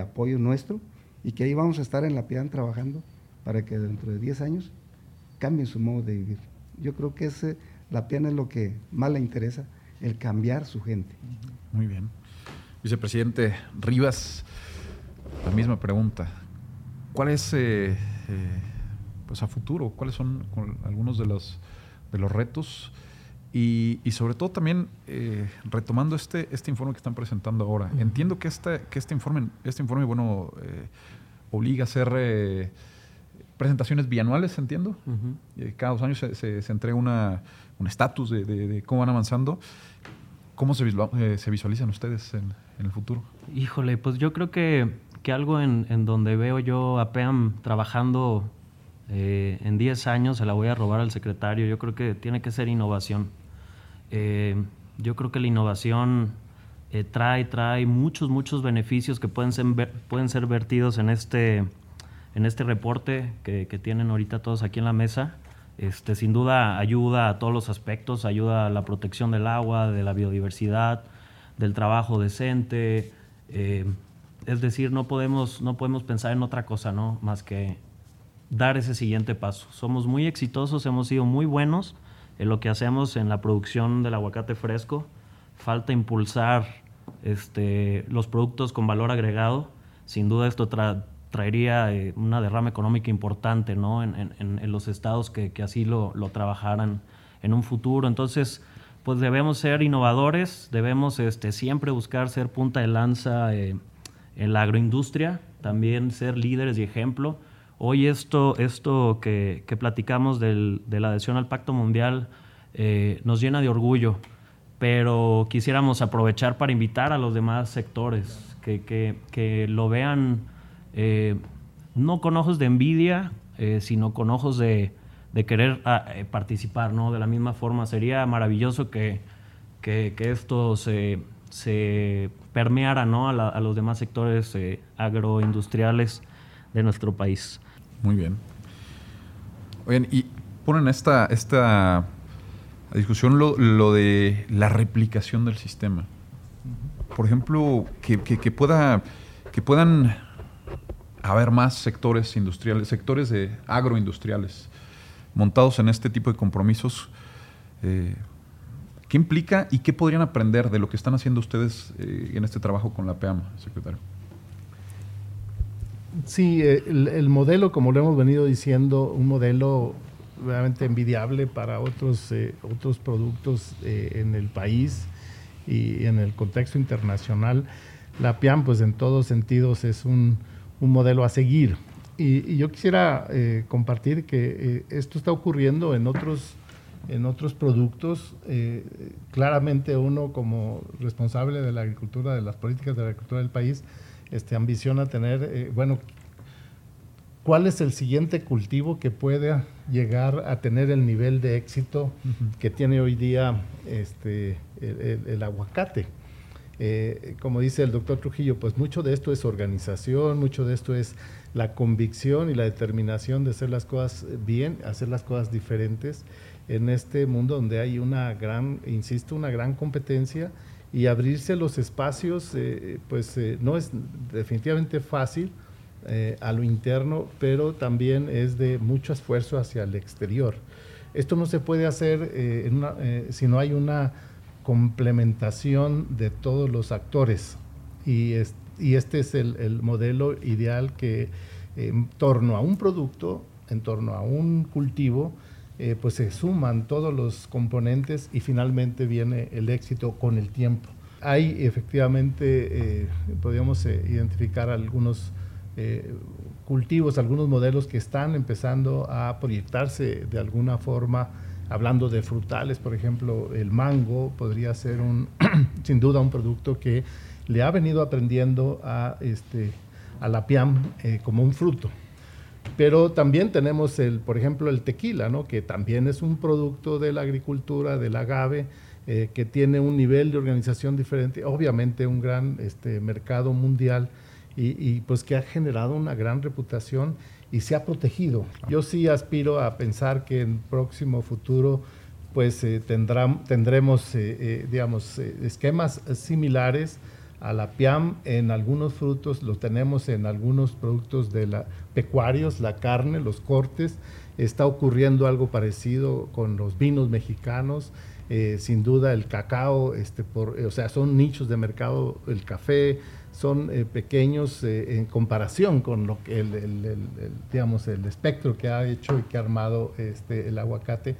apoyo nuestro, y que ahí vamos a estar en la PIAN trabajando para que dentro de 10 años cambien su modo de vivir. Yo creo que ese, la PIAN es lo que más le interesa, el cambiar su gente. Muy bien. Vicepresidente Rivas, la misma pregunta. ¿Cuál es, eh, eh, pues a futuro, cuáles son algunos de los, de los retos? Y, sobre todo también eh, retomando este, este informe que están presentando ahora. Entiendo que este, que este informe, este informe bueno, obliga a hacer presentaciones bianuales, entiendo. cada dos años se, se, entrega un estatus de, cómo van avanzando. ¿Cómo se, se visualizan ustedes en, en, el futuro? Híjole, pues yo creo que que algo en, donde veo yo a PEAM trabajando eh, en 10 años, se la voy a robar al secretario, yo creo que tiene que ser innovación. Eh, yo creo que la innovación eh, trae, trae muchos, muchos beneficios que pueden ser, pueden ser vertidos en este, en este reporte que, que tienen ahorita todos aquí en la mesa. Este, sin duda ayuda a todos los aspectos, ayuda a la protección del agua, de la biodiversidad, del trabajo decente, es decir, no podemos, no podemos pensar en otra cosa, ¿no? Más que dar ese siguiente paso. Somos muy exitosos, hemos sido muy buenos en lo que hacemos en la producción del aguacate fresco. Falta impulsar este, los productos con valor agregado. Sin duda esto traería eh, una derrama económica importante ¿no? en, los estados que, así lo, trabajaran en un futuro. Entonces, pues debemos ser innovadores, debemos este, siempre buscar ser punta de lanza. Eh, en la agroindustria, también ser líderes y ejemplo. Hoy esto, esto que, platicamos de la adhesión al Pacto Mundial eh, nos llena de orgullo, pero quisiéramos aprovechar para invitar a los demás sectores que, lo vean eh, no con ojos de envidia, eh, sino con ojos de, querer ah, participar, ¿no? De la misma forma, sería maravilloso que, que esto se, se permeara ¿no? a, los demás sectores eh, agroindustriales de nuestro país. Muy bien. Oigan, y ponen esta, esta discusión lo, de la replicación del sistema. Por ejemplo, que, pueda, que puedan haber más sectores industriales, sectores de agroindustriales montados en este tipo de compromisos. Eh, ¿Qué implica y qué podrían aprender de lo que están haciendo ustedes eh, en este trabajo con la PEAM, secretario? Sí, el, modelo, como lo hemos venido diciendo, un modelo realmente envidiable para otros, eh, otros productos eh, en el país y en el contexto internacional. La PIAM, pues en todos sentidos, es un, modelo a seguir. Y, yo quisiera compartir que esto está ocurriendo en otros en otros productos. Eh, claramente uno como responsable de la agricultura, de las políticas de la agricultura del país, este, ambiciona tener, eh, bueno, ¿cuál es el siguiente cultivo que pueda llegar a tener el nivel de éxito que tiene hoy día este, el, aguacate? Eh, como dice el doctor Trujillo, pues mucho de esto es organización, mucho de esto es la convicción y la determinación de hacer las cosas bien, hacer las cosas diferentes en este mundo donde hay una gran, insisto, una gran competencia y abrirse los espacios, eh, pues eh, no es definitivamente fácil eh, a lo interno, pero también es de mucho esfuerzo hacia el exterior. Esto no se puede hacer si no hay una complementación de todos los actores y, y este es el, el, modelo ideal que en torno a un producto, en torno a un cultivo, eh, pues se suman todos los componentes y finalmente viene el éxito con el tiempo. Hay efectivamente, eh, podríamos eh, identificar algunos cultivos, algunos modelos que están empezando a proyectarse de alguna forma, hablando de frutales, por ejemplo, el mango podría ser un, *clears throat* sin duda un producto que le ha venido aprendiendo a, este, a la PIAM como un fruto. Pero también tenemos, el, por ejemplo, el tequila, ¿no? que también es un producto de la agricultura, del agave, eh, que tiene un nivel de organización diferente, obviamente un gran este, mercado mundial y, pues que ha generado una gran reputación y se ha protegido. Yo sí aspiro a pensar que en próximo futuro pues eh, tendremos, eh, digamos, esquemas similares a la PIAM en algunos frutos, lo tenemos en algunos productos de la, pecuarios, la carne, los cortes. Está ocurriendo algo parecido con los vinos mexicanos. Eh, sin duda el cacao, este, por, o sea, son nichos de mercado, el café, son eh, pequeños eh, en comparación con lo que el, digamos, el espectro que ha hecho y que ha armado este, el aguacate,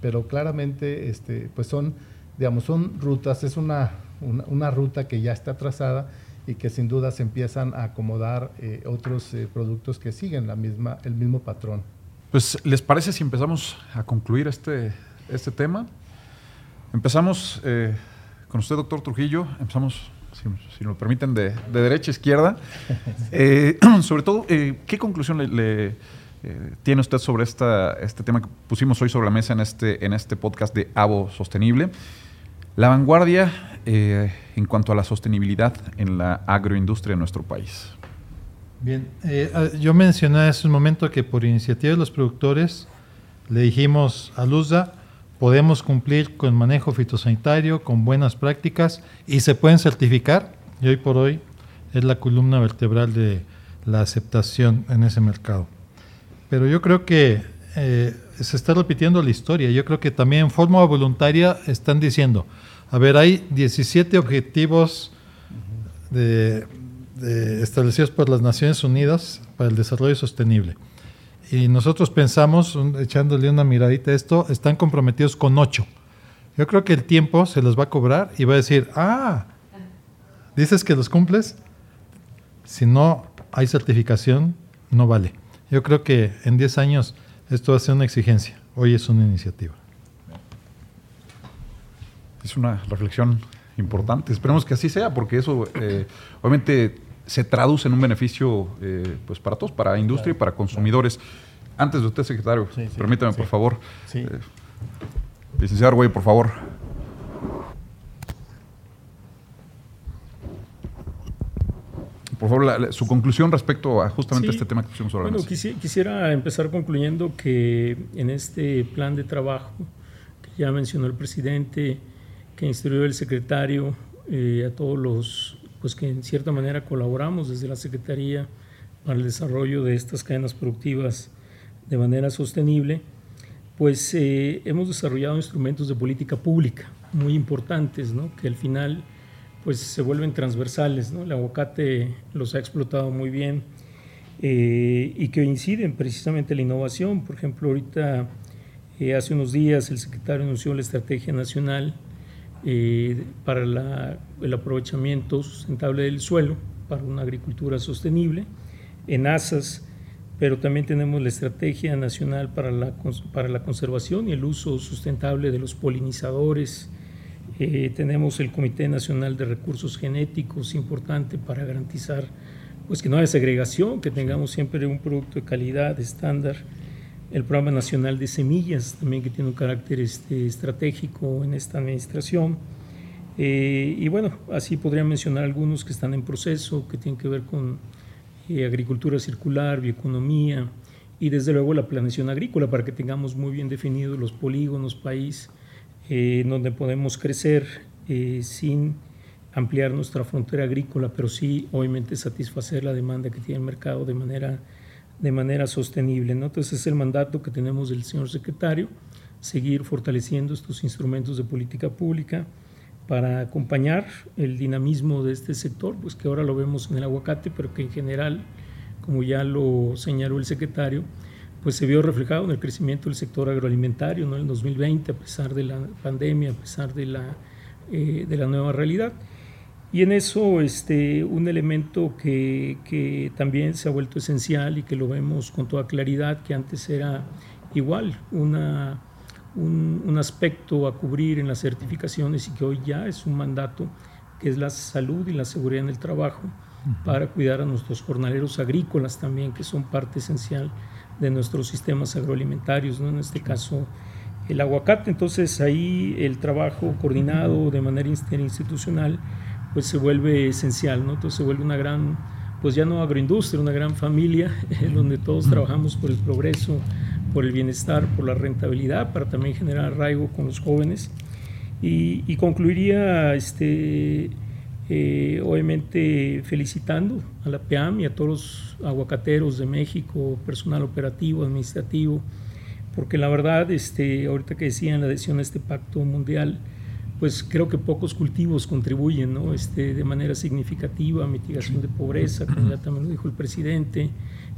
pero claramente este, pues son, digamos, son rutas, es una una, ruta que ya está trazada y que sin duda se empiezan a acomodar eh, otros eh, productos que siguen la misma, el mismo patrón. Pues, ¿les parece si empezamos a concluir este, este tema? Empezamos eh, con usted, doctor Trujillo. Empezamos, si, si lo permiten, de, derecha a izquierda. *laughs* *clears throat* sobre todo, ¿qué conclusión le, tiene usted sobre esta, este tema que pusimos hoy sobre la mesa en este, en este podcast de AVO Sostenible? La vanguardia eh, en cuanto a la sostenibilidad en la agroindustria de nuestro país. Bien, eh, ah, yo mencioné hace un momento que por iniciativa de los productores le dijimos a Luzda, podemos cumplir con manejo fitosanitario, con buenas prácticas y se pueden certificar. Y hoy por hoy es la columna vertebral de la aceptación en ese mercado. Pero yo creo que eh, se está repitiendo la historia. Yo creo que también en forma voluntaria están diciendo, a ver, hay 17 objetivos establecidos por las Naciones Unidas para el desarrollo sostenible. Y nosotros pensamos, echándole una miradita a esto, están comprometidos con 8. Yo creo que el tiempo se los va a cobrar y va a decir, ah, dices que los cumples, si no hay certificación, no vale. Yo creo que en 10 años esto va a ser una exigencia, hoy es una iniciativa es una reflexión importante. Esperemos que así sea, porque eso eh, obviamente se traduce en un beneficio eh, pues para todos, para industria y para consumidores. Antes de usted, secretario, permítame, por favor. Eh, licenciado Arguello, por favor. Por favor, su conclusión respecto a justamente este tema que pusimos sobre bueno, quisiera empezar concluyendo que en este plan de trabajo que ya mencionó el presidente, que instruyó el secretario, eh, a todos los pues que en cierta manera colaboramos desde la Secretaría para el desarrollo de estas cadenas productivas de manera sostenible, pues eh, hemos desarrollado instrumentos de política pública muy importantes, ¿no? que al final pues se vuelven transversales. ¿no? El aguacate los ha explotado muy bien eh, y que inciden precisamente en la innovación. Por ejemplo, ahorita, hace unos días, el secretario anunció la Estrategia Nacional eh, para el aprovechamiento sustentable del suelo, para una agricultura sostenible, en ASAS, pero también tenemos la Estrategia Nacional para la, para la Conservación y el Uso Sustentable de los Polinizadores, eh, tenemos el Comité Nacional de Recursos Genéticos, importante para garantizar pues, que no haya segregación, que tengamos siempre un producto de calidad, estándar el Programa Nacional de Semillas, también que tiene un carácter este, estratégico en esta administración. Eh, y bueno, así podría mencionar algunos que están en proceso, que tienen que ver con eh, agricultura circular, bioeconomía y desde luego la planeación agrícola para que tengamos muy bien definidos los polígonos país eh, donde podemos crecer eh, sin ampliar nuestra frontera agrícola, pero sí obviamente satisfacer la demanda que tiene el mercado de manera, de manera sostenible. ¿no? Entonces es el mandato que tenemos del señor secretario, seguir fortaleciendo estos instrumentos de política pública para acompañar el dinamismo de este sector, pues que ahora lo vemos en el aguacate, pero que en general, como ya lo señaló el secretario, pues se vio reflejado en el crecimiento del sector agroalimentario ¿no? en el 2020, a pesar de la pandemia, a pesar de la, eh, de la nueva realidad. Y en eso este, un elemento que, que, también se ha vuelto esencial y que lo vemos con toda claridad, que antes era igual una un, aspecto a cubrir en las certificaciones y que hoy ya es un mandato, que es la salud y la seguridad en el trabajo para cuidar a nuestros jornaleros agrícolas también, que son parte esencial de nuestros sistemas agroalimentarios, ¿no? en este caso el aguacate. Entonces ahí el trabajo coordinado de manera interinstitucional pues se vuelve esencial, ¿no? entonces se vuelve una gran, pues ya no agroindustria, una gran familia *laughs* donde todos trabajamos por el progreso por el bienestar, por la rentabilidad, para también generar arraigo con los jóvenes. Y, concluiría, este, eh, obviamente, felicitando a la PEAM y a todos los aguacateros de México, personal operativo, administrativo, porque la verdad, este, ahorita que decían la adhesión a este pacto mundial, pues creo que pocos cultivos contribuyen ¿no? este, de manera significativa a mitigación de pobreza, como ya también lo dijo el presidente,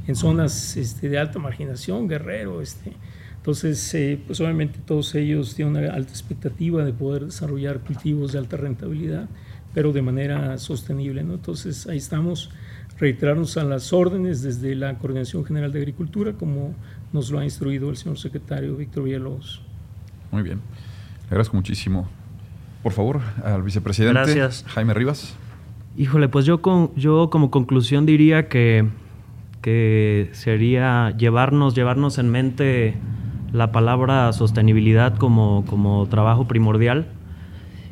en zonas este, de alta marginación, Guerrero. Este. Entonces, eh, pues obviamente todos ellos tienen una alta expectativa de poder desarrollar cultivos de alta rentabilidad, pero de manera sostenible. ¿no? Entonces, ahí estamos, reiterarnos a las órdenes desde la Coordinación General de Agricultura, como nos lo ha instruido el señor secretario Víctor Villalobos. Muy bien, le agradezco muchísimo. Por favor, al vicepresidente Gracias. Jaime Rivas. Híjole, pues yo, con, yo como conclusión diría que que sería llevarnos, llevarnos en mente la palabra sostenibilidad como, como trabajo primordial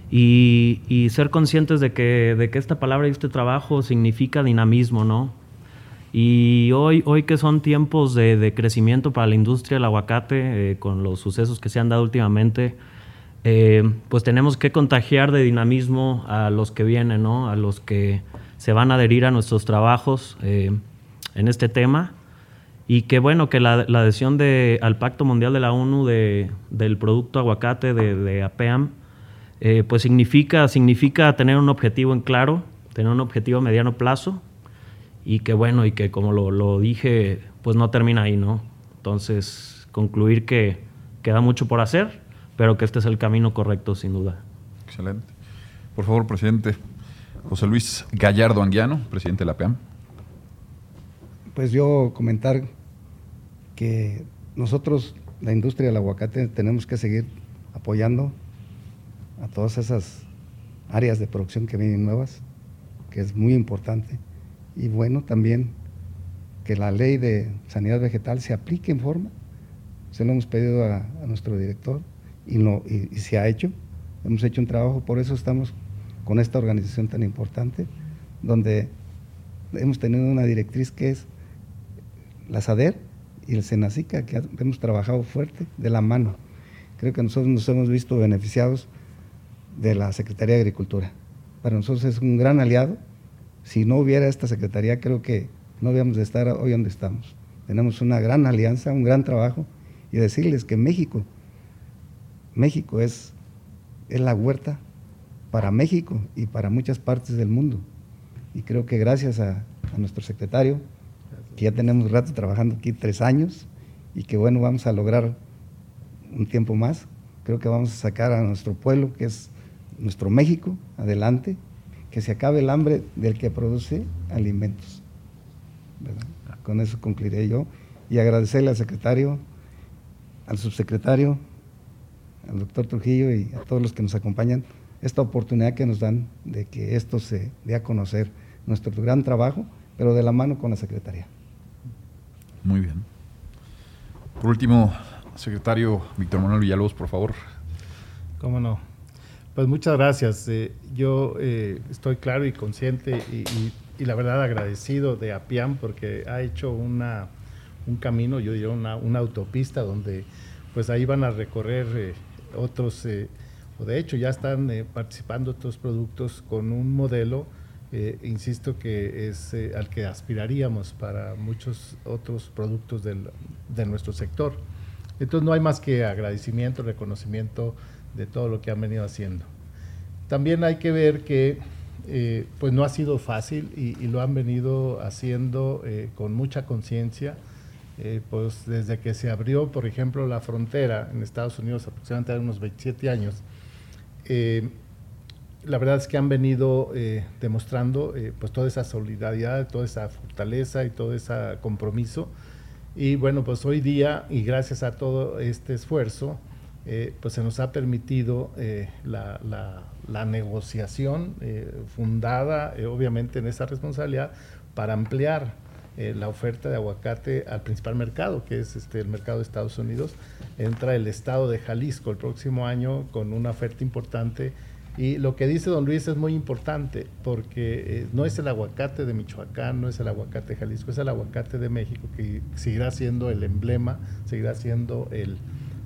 y, ser conscientes de que, de que esta palabra y este trabajo significa dinamismo, ¿no? Y hoy, hoy que son tiempos de, crecimiento para la industria del aguacate, eh, con los sucesos que se han dado últimamente, eh, pues tenemos que contagiar de dinamismo a los que vienen, ¿no? A los que se van a adherir a nuestros trabajos. Eh, en este tema y que bueno, que la, adhesión al Pacto Mundial de la ONU de, del producto aguacate de, APEAM, eh, pues significa, significa tener un objetivo en claro, tener un objetivo a mediano plazo y que bueno, y que como lo, lo dije, pues no termina ahí, ¿no? Entonces, concluir que queda mucho por hacer, pero que este es el camino correcto, sin duda. Excelente. Por favor, presidente José Luis Gallardo Anguiano, presidente de la APEAM pues yo comentar que nosotros, la industria del aguacate, tenemos que seguir apoyando a todas esas áreas de producción que vienen nuevas, que es muy importante. Y bueno, también que la ley de sanidad vegetal se aplique en forma. Se lo hemos pedido a, nuestro director y, no, y, y se ha hecho. Hemos hecho un trabajo, por eso estamos con esta organización tan importante, donde hemos tenido una directriz que es la SADER y el SENACICA, que hemos trabajado fuerte de la mano. Creo que nosotros nos hemos visto beneficiados de la Secretaría de Agricultura. Para nosotros es un gran aliado. Si no hubiera esta Secretaría, creo que no habíamos de estar hoy donde estamos. Tenemos una gran alianza, un gran trabajo y decirles que México, México es, es la huerta para México y para muchas partes del mundo. Y creo que gracias a, nuestro secretario, que ya tenemos rato trabajando aquí, tres años, y que bueno, vamos a lograr un tiempo más. Creo que vamos a sacar a nuestro pueblo, que es nuestro México, adelante, que se acabe el hambre del que produce alimentos. Con eso concluiré yo. Y agradecerle al secretario, al subsecretario, al doctor Trujillo y a todos los que nos acompañan esta oportunidad que nos dan de que esto se dé a conocer nuestro gran trabajo, pero de la mano con la Secretaría. Muy bien. Por último, secretario Víctor Manuel Villalobos, por favor. Cómo no. Pues muchas gracias. Eh, yo eh, estoy claro y consciente y, y la verdad agradecido de Apiam porque ha hecho una, un camino, yo diría una, una autopista donde pues ahí van a recorrer eh, otros, eh, o de hecho ya están eh, participando otros productos con un modelo, insisto que es al que aspiraríamos para muchos otros productos del, de nuestro sector. Entonces no hay más que agradecimiento, reconocimiento de todo lo que han venido haciendo. También hay que ver que eh, pues no ha sido fácil y, lo han venido haciendo eh, con mucha conciencia. Eh, pues desde que se abrió, por ejemplo, la frontera en Estados Unidos aproximadamente hace unos 27 años, la verdad es que han venido demostrando pues toda esa solidaridad, toda esa fortaleza y todo ese compromiso. Y bueno, pues hoy día, y gracias a todo este esfuerzo, eh, pues se nos ha permitido eh, la, negociación eh, fundada obviamente en esa responsabilidad para ampliar la oferta de aguacate al principal mercado, que es este, el mercado de Estados Unidos. Entra el estado de Jalisco el próximo año con una oferta importante. Y lo que dice don Luis es muy importante, porque no es el aguacate de Michoacán, no es el aguacate de Jalisco, es el aguacate de México, que seguirá siendo el emblema, seguirá siendo el,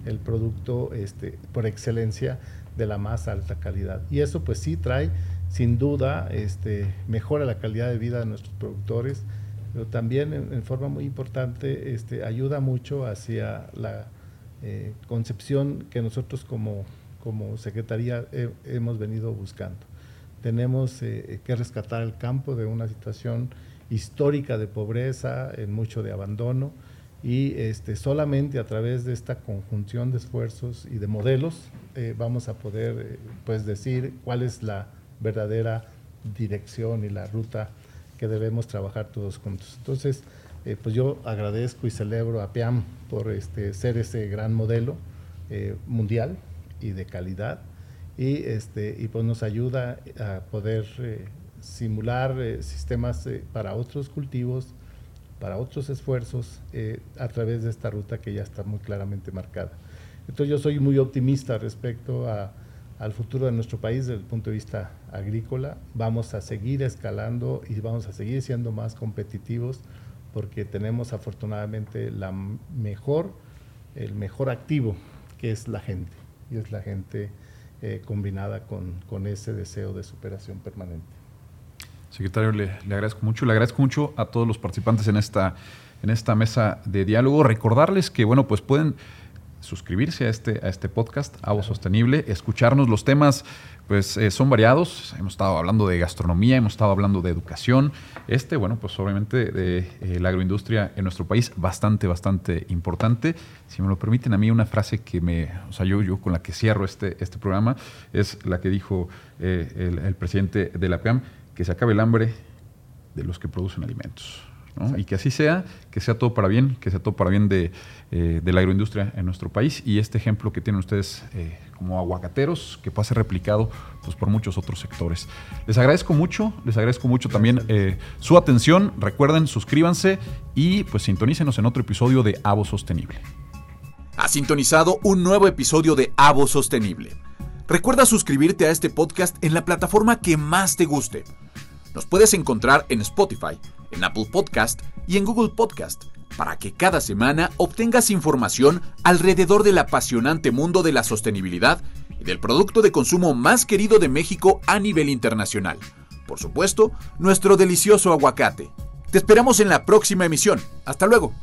el producto este, por excelencia de la más alta calidad. Y eso pues sí trae, sin duda, este, mejora la calidad de vida de nuestros productores, pero también en, forma muy importante este, ayuda mucho hacia la eh, concepción que nosotros como, como Secretaría hemos venido buscando. Tenemos eh, que rescatar el campo de una situación histórica de pobreza, en mucho de abandono, y este, solamente a través de esta conjunción de esfuerzos y de modelos eh, vamos a poder eh, pues decir cuál es la verdadera dirección y la ruta que debemos trabajar todos juntos. Entonces, eh, pues yo agradezco y celebro a PIAM por este, ser ese gran modelo mundial y de calidad y, este, y pues nos ayuda a poder simular sistemas para otros cultivos para otros esfuerzos eh, a través de esta ruta que ya está muy claramente marcada. Entonces yo soy muy optimista respecto al futuro de nuestro país desde el punto de vista agrícola. Vamos a seguir escalando y vamos a seguir siendo más competitivos porque tenemos afortunadamente la mejor, el mejor activo que es la gente y es la gente eh, combinada con, con ese deseo de superación permanente. Secretario, le, agradezco mucho. Le agradezco mucho a todos los participantes en esta, en esta mesa de diálogo. Recordarles que, bueno, pues pueden suscribirse a este, a este podcast, Avo Sostenible, escucharnos. Los temas, pues, eh, son variados. Hemos estado hablando de gastronomía, hemos estado hablando de educación. Este, bueno, pues, obviamente, de eh, la agroindustria en nuestro país, bastante, bastante importante. Si me lo permiten, a mí una frase que me, o sea, yo, yo con la que cierro este, este programa es la que dijo eh, el, el presidente de la PEAM que se acabe el hambre de los que producen alimentos. Y que así sea, que sea todo para bien, que sea todo para bien de, eh, la agroindustria en nuestro país y este ejemplo que tienen ustedes eh, como aguacateros, que pueda ser replicado pues, por muchos otros sectores. Les agradezco mucho, les agradezco mucho también eh, su atención. Recuerden, suscríbanse y pues sintonícenos en otro episodio de Avo Sostenible. Ha sintonizado un nuevo episodio de Avo Sostenible. Recuerda suscribirte a este podcast en la plataforma que más te guste. Nos puedes encontrar en Spotify, en Apple Podcast y en Google Podcast para que cada semana obtengas información alrededor del apasionante mundo de la sostenibilidad y del producto de consumo más querido de México a nivel internacional. Por supuesto, nuestro delicioso aguacate. Te esperamos en la próxima emisión. Hasta luego.